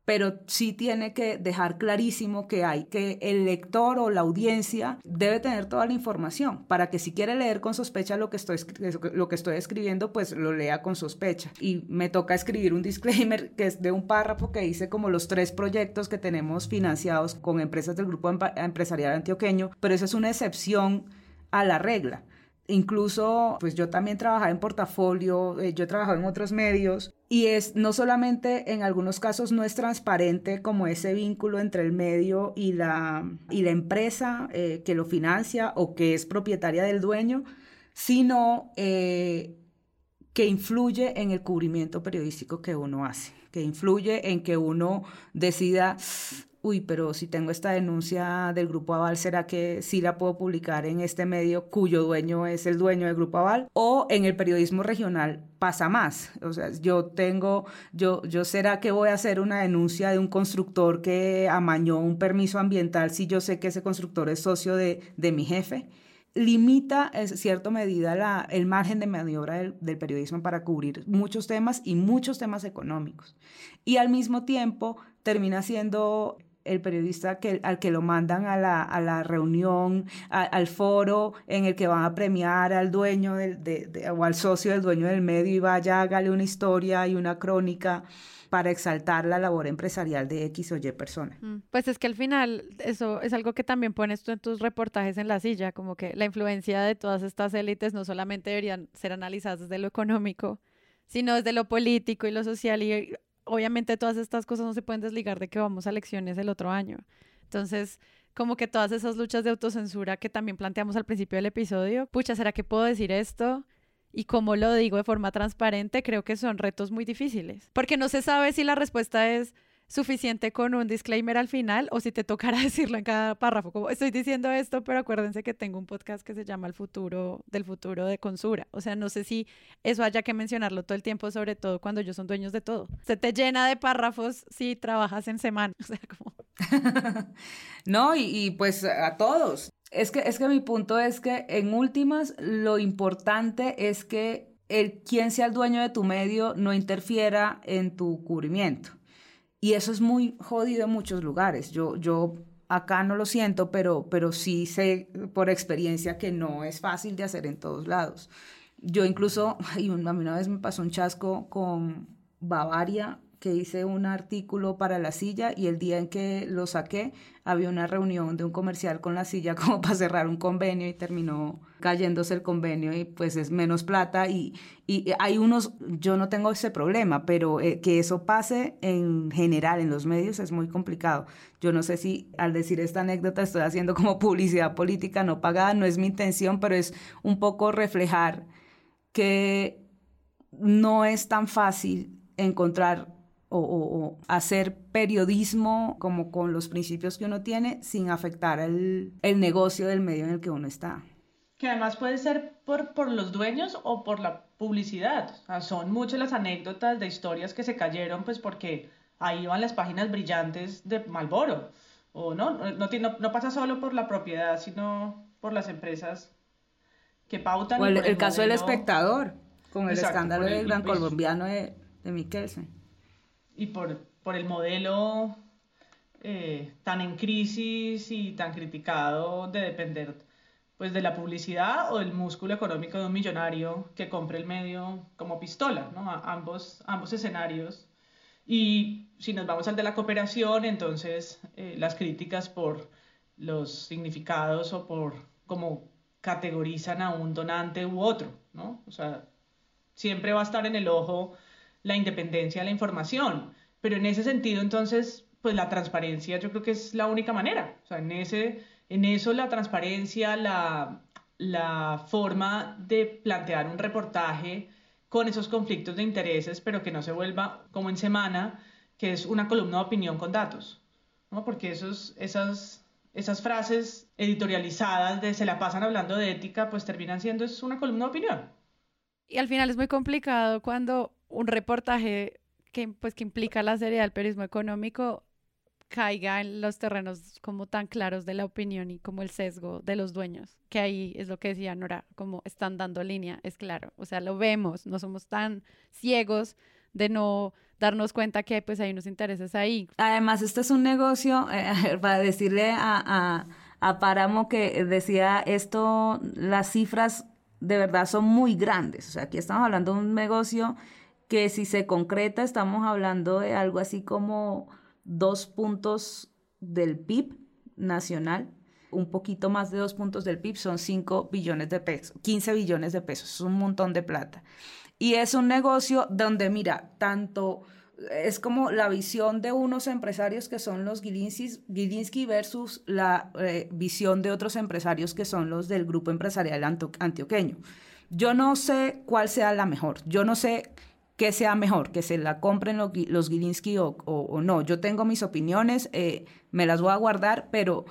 pero sí tiene que dejar clarísimo que hay que el lector o la audiencia debe tener toda la información para que si quiere leer con sospecha lo que estoy lo que estoy escribiendo pues lo lea con sospecha. Y me toca escribir un disclaimer que es de un párrafo que dice como los tres proyectos que tenemos financiados con empresas del grupo empresarial antioqueño pero eso es una excepción a la regla Incluso, pues yo también trabajaba en portafolio, eh, yo he trabajado en otros medios y es no solamente en algunos casos no es transparente como ese vínculo entre el medio y la, y la empresa eh, que lo financia o que es propietaria del dueño, sino eh, que influye en el cubrimiento periodístico que uno hace, que influye en que uno decida uy, pero si tengo esta denuncia del Grupo Aval, ¿será que sí la puedo publicar en este medio cuyo dueño es el dueño del Grupo Aval? O en el periodismo regional pasa más. O sea, yo tengo, yo, yo será que voy a hacer una denuncia de un constructor que amañó un permiso ambiental si yo sé que ese constructor es socio de, de mi jefe limita en cierta medida la, el margen de maniobra del, del, periodismo para cubrir muchos temas y muchos temas económicos. Y al mismo tiempo termina siendo el periodista que, al que lo mandan a la, a la reunión, al foro en el que van a premiar al dueño del, de, o al socio del dueño del medio y vaya, hágale una historia y una crónica para exaltar la labor empresarial de X o Y persona. Mm, pues es que al final eso es algo que también pones tú en tus reportajes en la silla, como que la influencia de todas estas élites no solamente deberían ser analizadas desde lo económico, sino desde lo político y lo social y obviamente todas estas cosas no se pueden desligar de que vamos a elecciones el otro año. Entonces, como que todas esas luchas de autocensura que también planteamos al principio del episodio, pucha, ¿será que puedo decir esto? Y como lo digo de forma transparente, creo que son retos muy difíciles, porque no se sabe si la respuesta es suficiente con un disclaimer al final o si te tocará (laughs) decirlo en cada párrafo. Como estoy diciendo esto, pero acuérdense que tengo un podcast que se llama El futuro del futuro de Consura. O sea, no sé si eso haya que mencionarlo todo el tiempo, sobre todo cuando ellos son dueños de todo. Se te llena de párrafos si trabajas en semana. (laughs) O sea, como... (laughs) no, y, y pues a todos. Es que, es que mi punto es que en últimas lo importante es que el quien sea el dueño de tu medio no interfiera en tu cubrimiento. Y eso es muy jodido en muchos lugares. Yo, yo acá no lo siento, pero, pero sí sé por experiencia que no es fácil de hacer en todos lados. Yo incluso, (laughs) y a mí una vez me pasó un chasco con Bavaria, que hice un artículo para la silla y el día en que lo saqué había una reunión de un comercial con la silla (laughs) como para cerrar un convenio y terminó cayéndose el convenio y pues es menos plata y, y hay unos, yo no tengo ese problema, pero eh, que eso pase en general en los medios es muy complicado. Yo no sé si al decir esta anécdota estoy haciendo como publicidad política no pagada, no es mi intención, pero es un poco reflejar que no es tan fácil encontrar o, hacer periodismo como con los principios que uno tiene sin afectar el, el, negocio del medio en el que uno está. Que además puede ser por, por los dueños o por la publicidad. O sea, son muchas las anécdotas de historias que se cayeron pues porque ahí van las páginas brillantes de Malboro. O no, no, no, no pasa solo por la propiedad, sino por las empresas que pautan. O el, caso del espectador, con el escándalo del gran colombiano de, de Mikkelsen y por, por el modelo eh, tan en crisis y tan criticado de depender pues de la publicidad o del músculo económico de un millonario que compre el medio como pistola, ¿no? ambos, ambos escenarios. Y si nos vamos al de la cooperación, entonces eh, las críticas por los significados o por cómo categorizan a un donante u otro, ¿no? O sea, siempre va a estar en el ojo la independencia de la información, pero en ese sentido, entonces, pues la transparencia yo creo que es la única manera, o sea, en ese en eso la transparencia, la, la forma de plantear un reportaje con esos conflictos de intereses, pero que no se vuelva como en semana, que es una columna de opinión con datos, ¿no? Porque esos, esas, esas frases editorializadas de se la pasan hablando de ética, pues terminan siendo es una columna de opinión. Y al final es muy complicado cuando un reportaje que, pues, que implica la seriedad del periodismo económico caiga en los terrenos como tan claros de la opinión y como el sesgo de los dueños, que ahí es lo que decía Nora, como están dando línea, es claro, o sea, lo vemos, no somos tan ciegos de no darnos cuenta que pues hay unos intereses ahí. Además, este es un negocio, eh, (laughs) para decirle a, a Páramo que decía esto, las cifras de verdad son muy grandes, o sea, aquí estamos hablando de un negocio que si se concreta estamos hablando de algo así como dos puntos del PIB nacional, un poquito más de dos puntos del PIB, son 5 billones de pesos, 15 billones de pesos, es un montón de plata. Y es un negocio donde, mira, tanto es como la visión de unos empresarios que son los Gilinski versus la eh, visión de otros empresarios que son los del grupo empresarial antioqueño. Yo no sé cuál sea la mejor, yo no sé que sea mejor, que se la compren los, los Gilinski o, no. Yo tengo mis opiniones, eh, me las voy a guardar, pero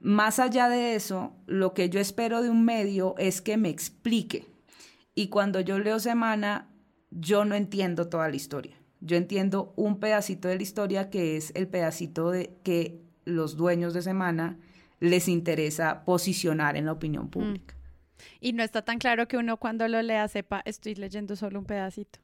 más allá de eso, lo que yo espero de un medio es que me explique. Y cuando yo leo Semana, yo no entiendo toda la historia. Yo entiendo un pedacito de la historia que es el pedacito de que los dueños de Semana les interesa posicionar en la opinión pública. Mm. Y no está tan claro que uno cuando lo lea sepa, estoy leyendo solo un pedacito.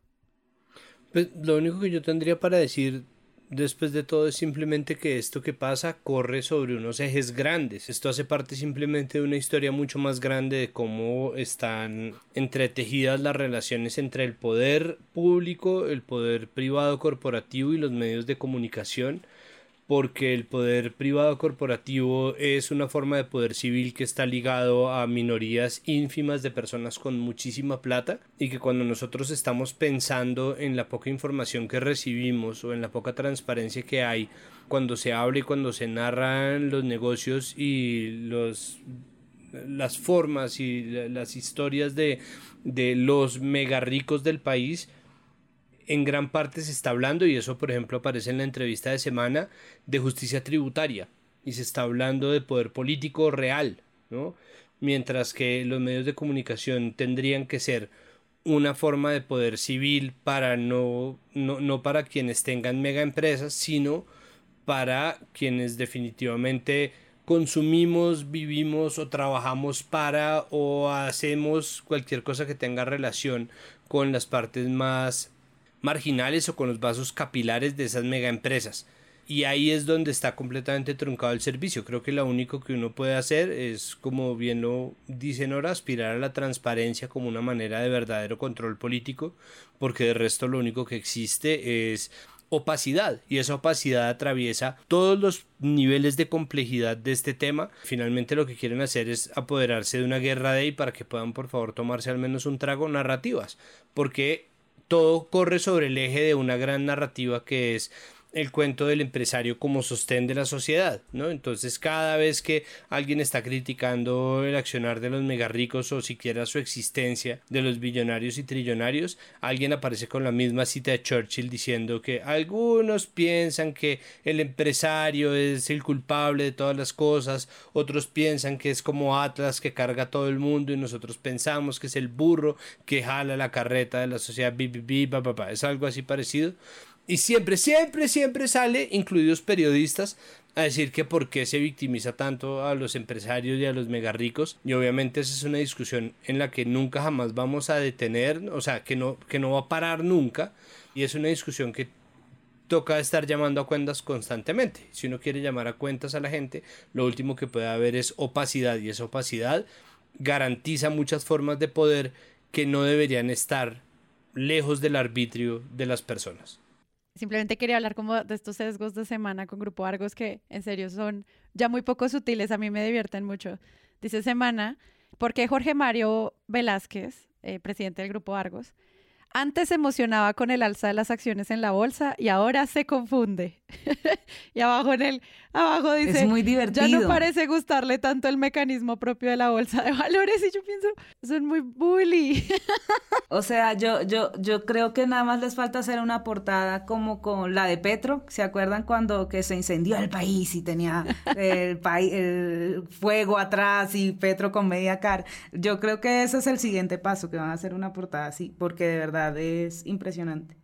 Pues lo único que yo tendría para decir después de todo es simplemente que esto que pasa corre sobre unos ejes grandes. Esto hace parte simplemente de una historia mucho más grande de cómo están entretejidas las relaciones entre el poder público, el poder privado corporativo y los medios de comunicación porque el poder privado corporativo es una forma de poder civil que está ligado a minorías ínfimas de personas con muchísima plata y que cuando nosotros estamos pensando en la poca información que recibimos o en la poca transparencia que hay cuando se habla y cuando se narran los negocios y los las formas y las historias de, de los mega ricos del país en gran parte se está hablando, y eso por ejemplo aparece en la entrevista de semana, de justicia tributaria, y se está hablando de poder político real, ¿no? Mientras que los medios de comunicación tendrían que ser una forma de poder civil para no, no, no para quienes tengan mega empresas, sino para quienes definitivamente consumimos, vivimos o trabajamos para o hacemos cualquier cosa que tenga relación con las partes más marginales o con los vasos capilares de esas mega empresas. Y ahí es donde está completamente truncado el servicio. Creo que lo único que uno puede hacer es, como bien lo dicen ahora, aspirar a la transparencia como una manera de verdadero control político, porque de resto lo único que existe es opacidad y esa opacidad atraviesa todos los niveles de complejidad de este tema. Finalmente lo que quieren hacer es apoderarse de una guerra de ahí para que puedan por favor tomarse al menos un trago narrativas, porque todo corre sobre el eje de una gran narrativa que es el cuento del empresario como sostén de la sociedad, ¿no? Entonces, cada vez que alguien está criticando el accionar de los megarricos o siquiera su existencia de los billonarios y trillonarios, alguien aparece con la misma cita de Churchill diciendo que algunos piensan que el empresario es el culpable de todas las cosas, otros piensan que es como Atlas que carga a todo el mundo y nosotros pensamos que es el burro que jala la carreta de la sociedad, es algo así parecido. Y siempre, siempre, siempre sale, incluidos periodistas, a decir que por qué se victimiza tanto a los empresarios y a los mega ricos. Y obviamente esa es una discusión en la que nunca jamás vamos a detener, o sea, que no, que no va a parar nunca. Y es una discusión que toca estar llamando a cuentas constantemente. Si uno quiere llamar a cuentas a la gente, lo último que puede haber es opacidad y esa opacidad garantiza muchas formas de poder que no deberían estar lejos del arbitrio de las personas. Simplemente quería hablar como de estos sesgos de semana con Grupo Argos que en serio son ya muy poco sutiles, a mí me divierten mucho. Dice semana, porque Jorge Mario Velázquez, eh, presidente del Grupo Argos, antes se emocionaba con el alza de las acciones en la bolsa y ahora se confunde. (laughs) y abajo en el abajo dice, es muy divertido. Ya no parece gustarle tanto el mecanismo propio de la bolsa de valores y yo pienso, son muy bully. o (laughs) sea, yo yo yo creo que nada más les falta hacer una portada como con la de Petro, ¿se acuerdan cuando que se incendió el país y tenía el (laughs) país el fuego atrás y Petro con media cara? Yo creo que ese es el siguiente paso que van a hacer una portada así, porque de verdad es impresionante.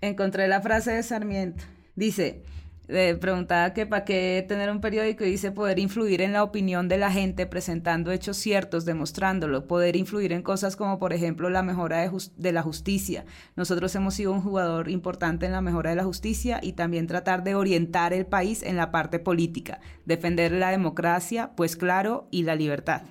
Encontré la frase de Sarmiento. Dice, le preguntaba que para qué tener un periódico y dice poder influir en la opinión de la gente presentando hechos ciertos, demostrándolo, poder influir en cosas como por ejemplo la mejora de, de, la justicia. Nosotros hemos sido un jugador importante en la mejora de la justicia y también tratar de orientar el país en la parte política, defender la democracia, pues claro, y la libertad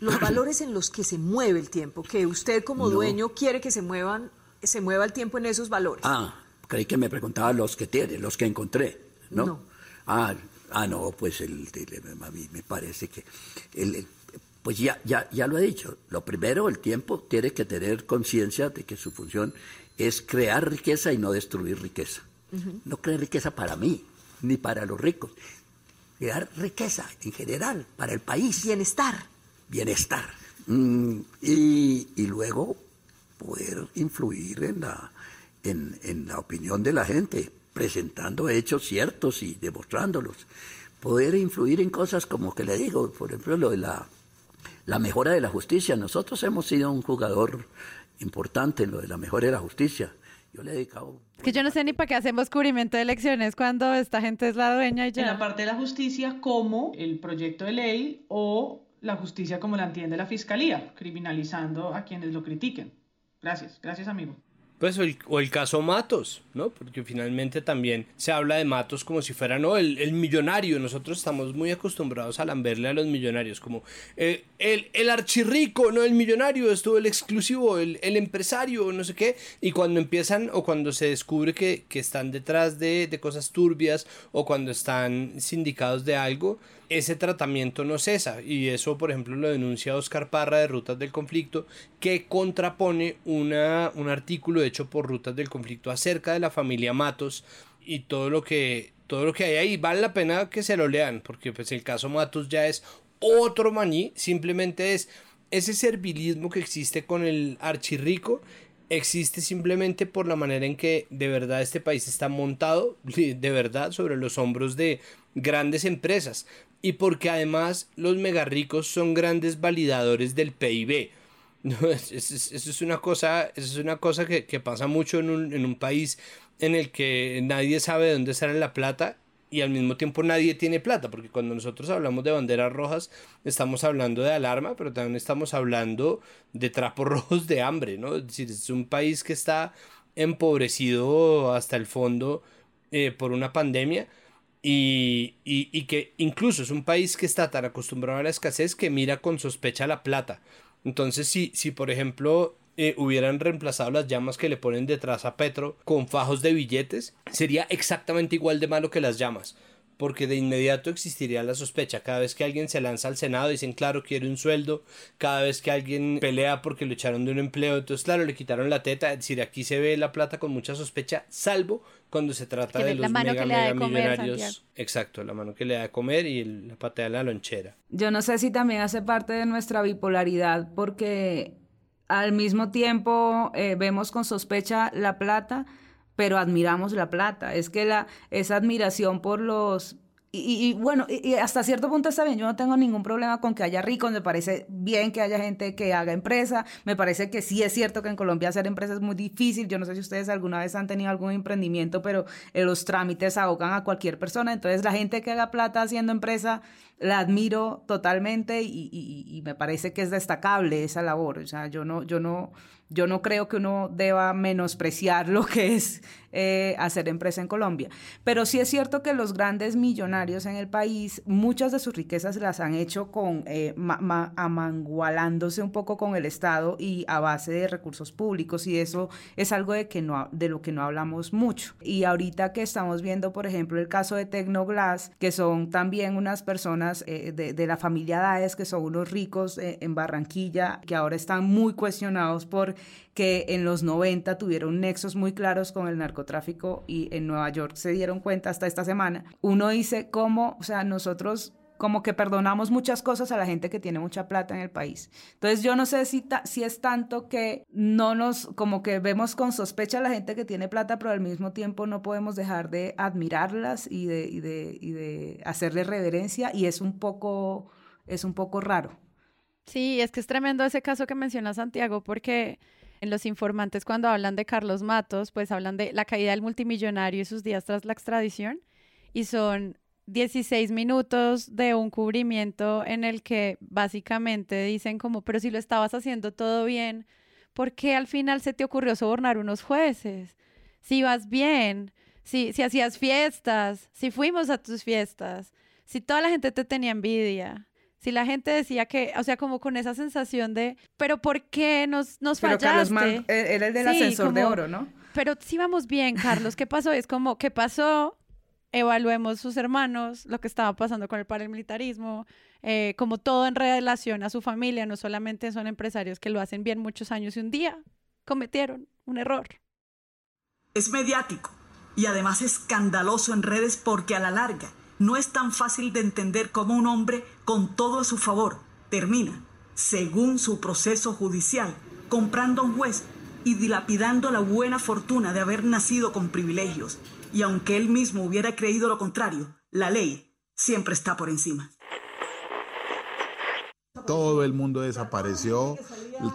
los (coughs) valores en los que se mueve el tiempo, que usted como dueño quiere que se muevan, se mueva el tiempo en esos valores. Ah, creí que me preguntaba los que tiene, los que encontré, ¿no? No. Ah, ah, no, pues el, a mí me parece que el, pues ya, ya, ya lo he dicho. Lo primero, el tiempo tiene que tener conciencia de que su función es crear riqueza y no destruir riqueza. No crear riqueza para mí, ni para los ricos. Crear riqueza en general, para el país. Bienestar bienestar. Mm, y, y, luego poder influir en la, en, en, la opinión de la gente, presentando hechos ciertos y demostrándolos. Poder influir en cosas como que le digo, por ejemplo, lo de la, la mejora de la justicia. Nosotros hemos sido un jugador importante en lo de la mejora de la justicia. Yo le he dedicado que yo no sé ni para qué hacemos cubrimiento de elecciones cuando esta gente es la dueña y ya. En la parte de la justicia, como el proyecto de ley o la justicia como la entiende la fiscalía, criminalizando a quienes lo critiquen. Gracias, gracias amigo. Pues o el, caso Matos, ¿no? Porque finalmente también se habla de Matos como si fuera, ¿no? El, millonario. Nosotros estamos muy acostumbrados a lamberle a los millonarios, como eh, el, el archirrico, no el millonario, esto el exclusivo, el, el, empresario, no sé qué. Y cuando empiezan o cuando se descubre que, que están detrás de, de cosas turbias o cuando están sindicados de algo, ese tratamiento no cesa y eso por ejemplo lo denuncia Oscar Parra de Rutas del Conflicto que contrapone una, un artículo hecho por Rutas del Conflicto acerca de la familia Matos y todo lo que todo lo que hay ahí. Vale la pena que se lo lean porque pues el caso Matos ya es otro maní. Simplemente es ese servilismo que existe con el archirrico existe simplemente por la manera en que de verdad este país está montado de verdad sobre los hombros de grandes empresas. Y porque además los mega ricos son grandes validadores del PIB. (laughs) eso, es una cosa, eso es una cosa que, pasa mucho en un, en un, país en el que nadie sabe de dónde sale la plata y al mismo tiempo nadie tiene plata, porque cuando nosotros hablamos de banderas rojas estamos hablando de alarma, pero también estamos hablando de trapos (laughs) rojos de hambre, ¿no? Es decir, es un país que está empobrecido hasta el fondo eh, por una pandemia y, y, que incluso es un país que está tan acostumbrado a la escasez que mira con sospecha la plata. Entonces, si, si por ejemplo eh, hubieran reemplazado las llamas que le ponen detrás a Petro con fajos de billetes, sería exactamente igual de malo que las llamas porque de inmediato existiría la sospecha. Cada vez que alguien se lanza al Senado, dicen, claro, quiere un sueldo. Cada vez que alguien pelea porque lo echaron de un empleo, entonces, claro, le quitaron la teta. Es decir, aquí se ve la plata con mucha sospecha, salvo cuando se trata de los mega, mega millonarios. Exacto, la mano que le da de comer y la patea de la lonchera. Yo no sé si también hace parte de nuestra bipolaridad, porque al mismo tiempo eh, vemos con sospecha la plata pero admiramos la plata. Es que la, esa admiración por los... Y, bueno, y, hasta cierto punto está bien, yo no tengo ningún problema con que haya ricos, me parece bien que haya gente que haga empresa, me parece que sí es cierto que en Colombia hacer empresa es muy difícil, yo no sé si ustedes alguna vez han tenido algún emprendimiento, pero eh, los trámites ahogan a cualquier persona, entonces la gente que haga plata haciendo empresa, la admiro totalmente y, y me parece que es destacable esa labor, o sea, yo no, yo no yo no creo que uno deba menospreciar lo que es eh, hacer empresa en Colombia. Pero sí es cierto que los grandes millonarios en el país, muchas de sus riquezas las han hecho con eh, amangualándose un poco con el Estado y a base de recursos públicos y eso es algo de, que no, de lo que no hablamos mucho. Y ahorita que estamos viendo, por ejemplo, el caso de Tecnoglass, que son también unas personas eh, de, de, la familia Daes, que son unos ricos eh, en Barranquilla, que ahora están muy cuestionados por que en los 90 tuvieron nexos muy claros con el narcotráfico y en Nueva York se dieron cuenta hasta esta semana. Uno dice cómo, o sea, nosotros como que perdonamos muchas cosas a la gente que tiene mucha plata en el país. Entonces yo no sé si, si es tanto que no nos, como que vemos con sospecha a la gente que tiene plata, pero al mismo tiempo no podemos dejar de admirarlas y de, y de, de hacerle reverencia y es un poco, es un poco raro. Sí, es que es tremendo ese caso que menciona Santiago porque en Los Informantes, cuando hablan de Carlos Matos, pues hablan de la caída del multimillonario y sus días tras la extradición. Y son 16 minutos de un cubrimiento en el que básicamente dicen como, pero si lo estabas haciendo todo bien, ¿por qué al final se te ocurrió sobornar unos jueces? Si ibas bien, si, si hacías fiestas, si fuimos a tus fiestas, si toda la gente te tenía envidia, si la gente decía que, o sea, como con esa sensación de, pero ¿por qué nos, nos pero fallaste? Carlos era el del ascensor de oro, ¿no? Pero sí vamos bien, Carlos, ¿qué pasó? Es como, ¿qué pasó? Evaluemos sus hermanos, lo que estaba pasando con el paramilitarismo, eh, como todo en relación a su familia, no solamente son empresarios que lo hacen bien muchos años y un día cometieron un error. Es mediático y además escandaloso en redes porque a la larga no es tan fácil de entender cómo un hombre con todo a su favor termina, según su proceso judicial, comprando a un juez y dilapidando la buena fortuna de haber nacido con privilegios. Y aunque él mismo hubiera creído lo contrario, la ley siempre está por encima. Todo el mundo desapareció,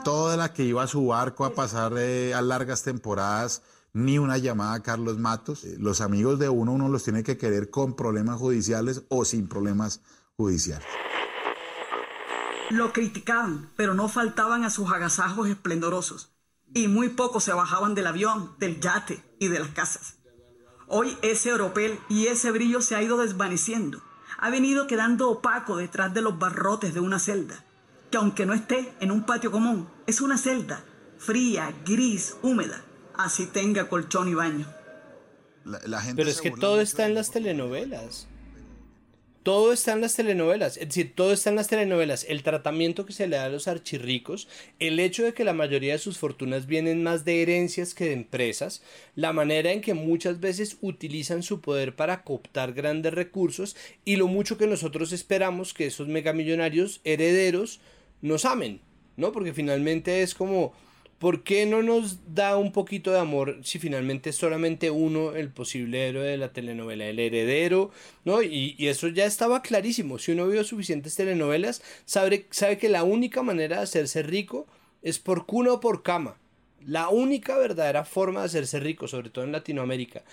toda la que iba a su barco a pasar eh, largas temporadas ni una llamada a Carlos Matos. Eh, los amigos de uno uno los tiene que querer con problemas judiciales o sin problemas judiciales. Lo criticaban, pero no faltaban a sus agasajos esplendorosos. Y muy pocos se bajaban del avión, del yate y de las casas. Hoy ese oropel y ese brillo se ha ido desvaneciendo. Ha venido quedando opaco detrás de los barrotes de una celda, que aunque no esté en un patio común, es una celda, fría, gris, húmeda, así tenga colchón y baño. Pero es que todo está en las telenovelas. Todo está en las telenovelas, es decir, todo está en las telenovelas. El tratamiento que se le da a los archirricos, el hecho de que la mayoría de sus fortunas vienen más de herencias que de empresas, la manera en que muchas veces utilizan su poder para cooptar grandes recursos y lo mucho que nosotros esperamos que esos megamillonarios herederos nos amen, ¿no? Porque finalmente es como ¿por qué no nos da un poquito de amor si finalmente es solamente uno el posible héroe de la telenovela, el heredero? ¿no? Y, eso ya estaba clarísimo. Si uno vio suficientes telenovelas, sabe, sabe que la única manera de hacerse rico es por cuna o por cama. La única verdadera forma de hacerse rico, sobre todo en Latinoamérica.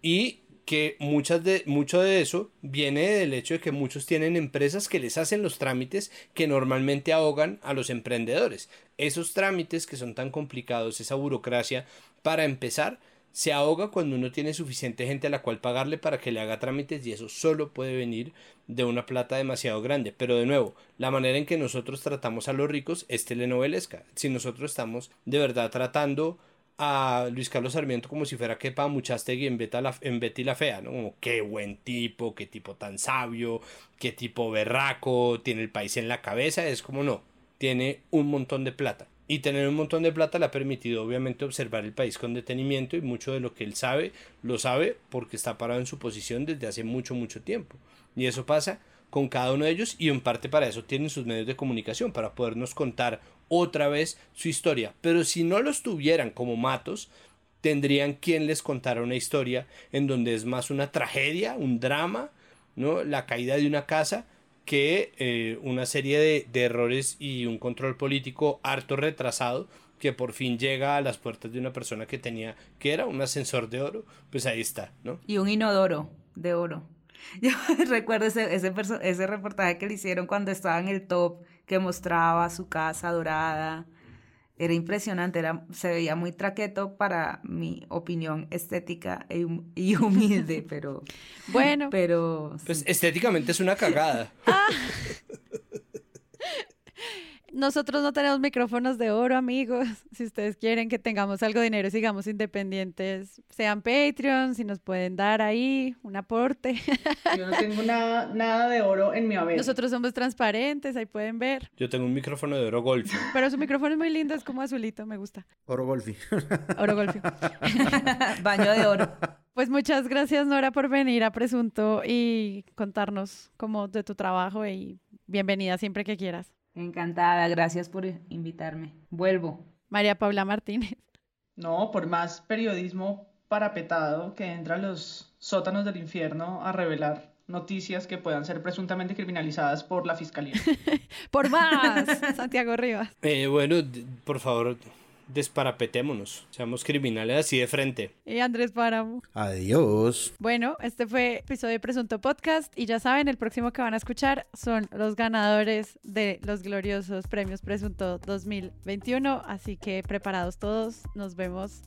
Y que muchas de, mucho de eso viene del hecho de que muchos tienen empresas que les hacen los trámites que normalmente ahogan a los emprendedores. Esos trámites que son tan complicados, esa burocracia, para empezar, se ahoga cuando uno tiene suficiente gente a la cual pagarle para que le haga trámites y eso solo puede venir de una plata demasiado grande. Pero de nuevo, la manera en que nosotros tratamos a los ricos es telenovelesca. Si nosotros estamos de verdad tratando a Luis Carlos Sarmiento como si fuera Kepa Muchastegui en, la, en Betty la Fea, ¿no? Como qué buen tipo, qué tipo tan sabio, qué tipo berraco, tiene el país en la cabeza, es como no, tiene un montón de plata. Y tener un montón de plata le ha permitido obviamente observar el país con detenimiento y mucho de lo que él sabe, lo sabe porque está parado en su posición desde hace mucho, mucho tiempo. Y eso pasa con cada uno de ellos y en parte para eso tienen sus medios de comunicación, para podernos contar otra vez su historia. Pero si no los tuvieran como matos, tendrían quien les contara una historia en donde es más una tragedia, un drama, ¿no? La caída de una casa que eh, una serie de, de, errores y un control político harto retrasado que por fin llega a las puertas de una persona que tenía, que era un ascensor de oro, pues ahí está, ¿no? Y un inodoro de oro. (laughs) Yo recuerdo ese, ese, ese reportaje que le hicieron cuando estaba en el top, que mostraba su casa dorada Era impresionante, era, se veía muy traqueto para mi opinión estética e y humilde, (laughs) pero... Bueno. Pero... Pues estéticamente es una cagada. Ah. (laughs) Nosotros no tenemos micrófonos de oro, amigos. (laughs) Si ustedes quieren que tengamos algo de dinero y sigamos independientes, sean Patreon, si nos pueden dar ahí un aporte. (laughs) Yo no tengo nada, nada de oro en mi haber. Nosotros somos transparentes, ahí pueden ver. Yo tengo un micrófono de oro golf. (laughs) Pero su micrófono es muy lindo, es como azulito, me gusta. Oro golfi. Oro golfi. Baño de oro. Pues muchas gracias, Nora, por venir a Presunto y contarnos como de tu trabajo y bienvenida siempre que quieras. Encantada, gracias por invitarme. Vuelvo. María Paula Martínez. No, por más periodismo parapetado que entra a los sótanos del infierno a revelar noticias que puedan ser presuntamente criminalizadas por la fiscalía. (laughs) por más, (laughs) Santiago Rivas. Eh, bueno, por favor, desparapetémonos, seamos criminales así de frente. Y Andrés Páramo. Adiós. Bueno, este fue episodio de Presunto Podcast y ya saben, el próximo que van a escuchar son los ganadores de los gloriosos premios Presunto 2021, así que preparados todos, nos vemos.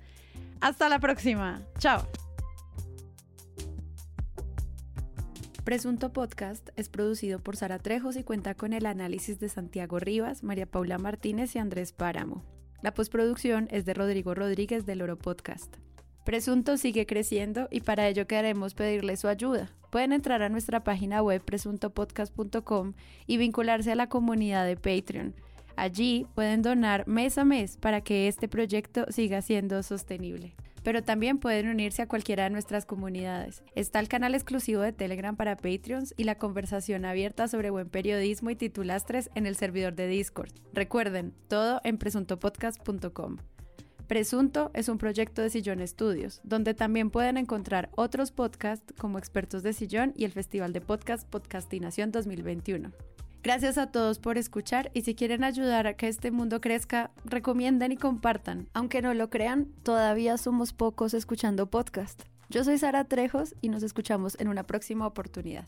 Hasta la próxima. Chao. Presunto Podcast es producido por Sara Trejos y cuenta con el análisis de Santiago Rivas, María Paula Martínez y Andrés Páramo. La postproducción es de Rodrigo Rodríguez del Oro Podcast. Presunto sigue creciendo y para ello queremos pedirle su ayuda. Pueden entrar a nuestra página web presuntopodcast.com y vincularse a la comunidad de Patreon. Allí pueden donar mes a mes para que este proyecto siga siendo sostenible pero también pueden unirse a cualquiera de nuestras comunidades. Está el canal exclusivo de Telegram para Patreons y la conversación abierta sobre buen periodismo y titulastres en el servidor de Discord. Recuerden, todo en presuntopodcast.com. Presunto es un proyecto de Sillón Estudios, donde también pueden encontrar otros podcasts como Expertos de Sillón y el Festival de Podcast Podcastinación 2021. Gracias a todos por escuchar y si quieren ayudar a que este mundo crezca, recomienden y compartan. Aunque no lo crean, todavía somos pocos escuchando podcast. Yo soy Sara Trejos y nos escuchamos en una próxima oportunidad.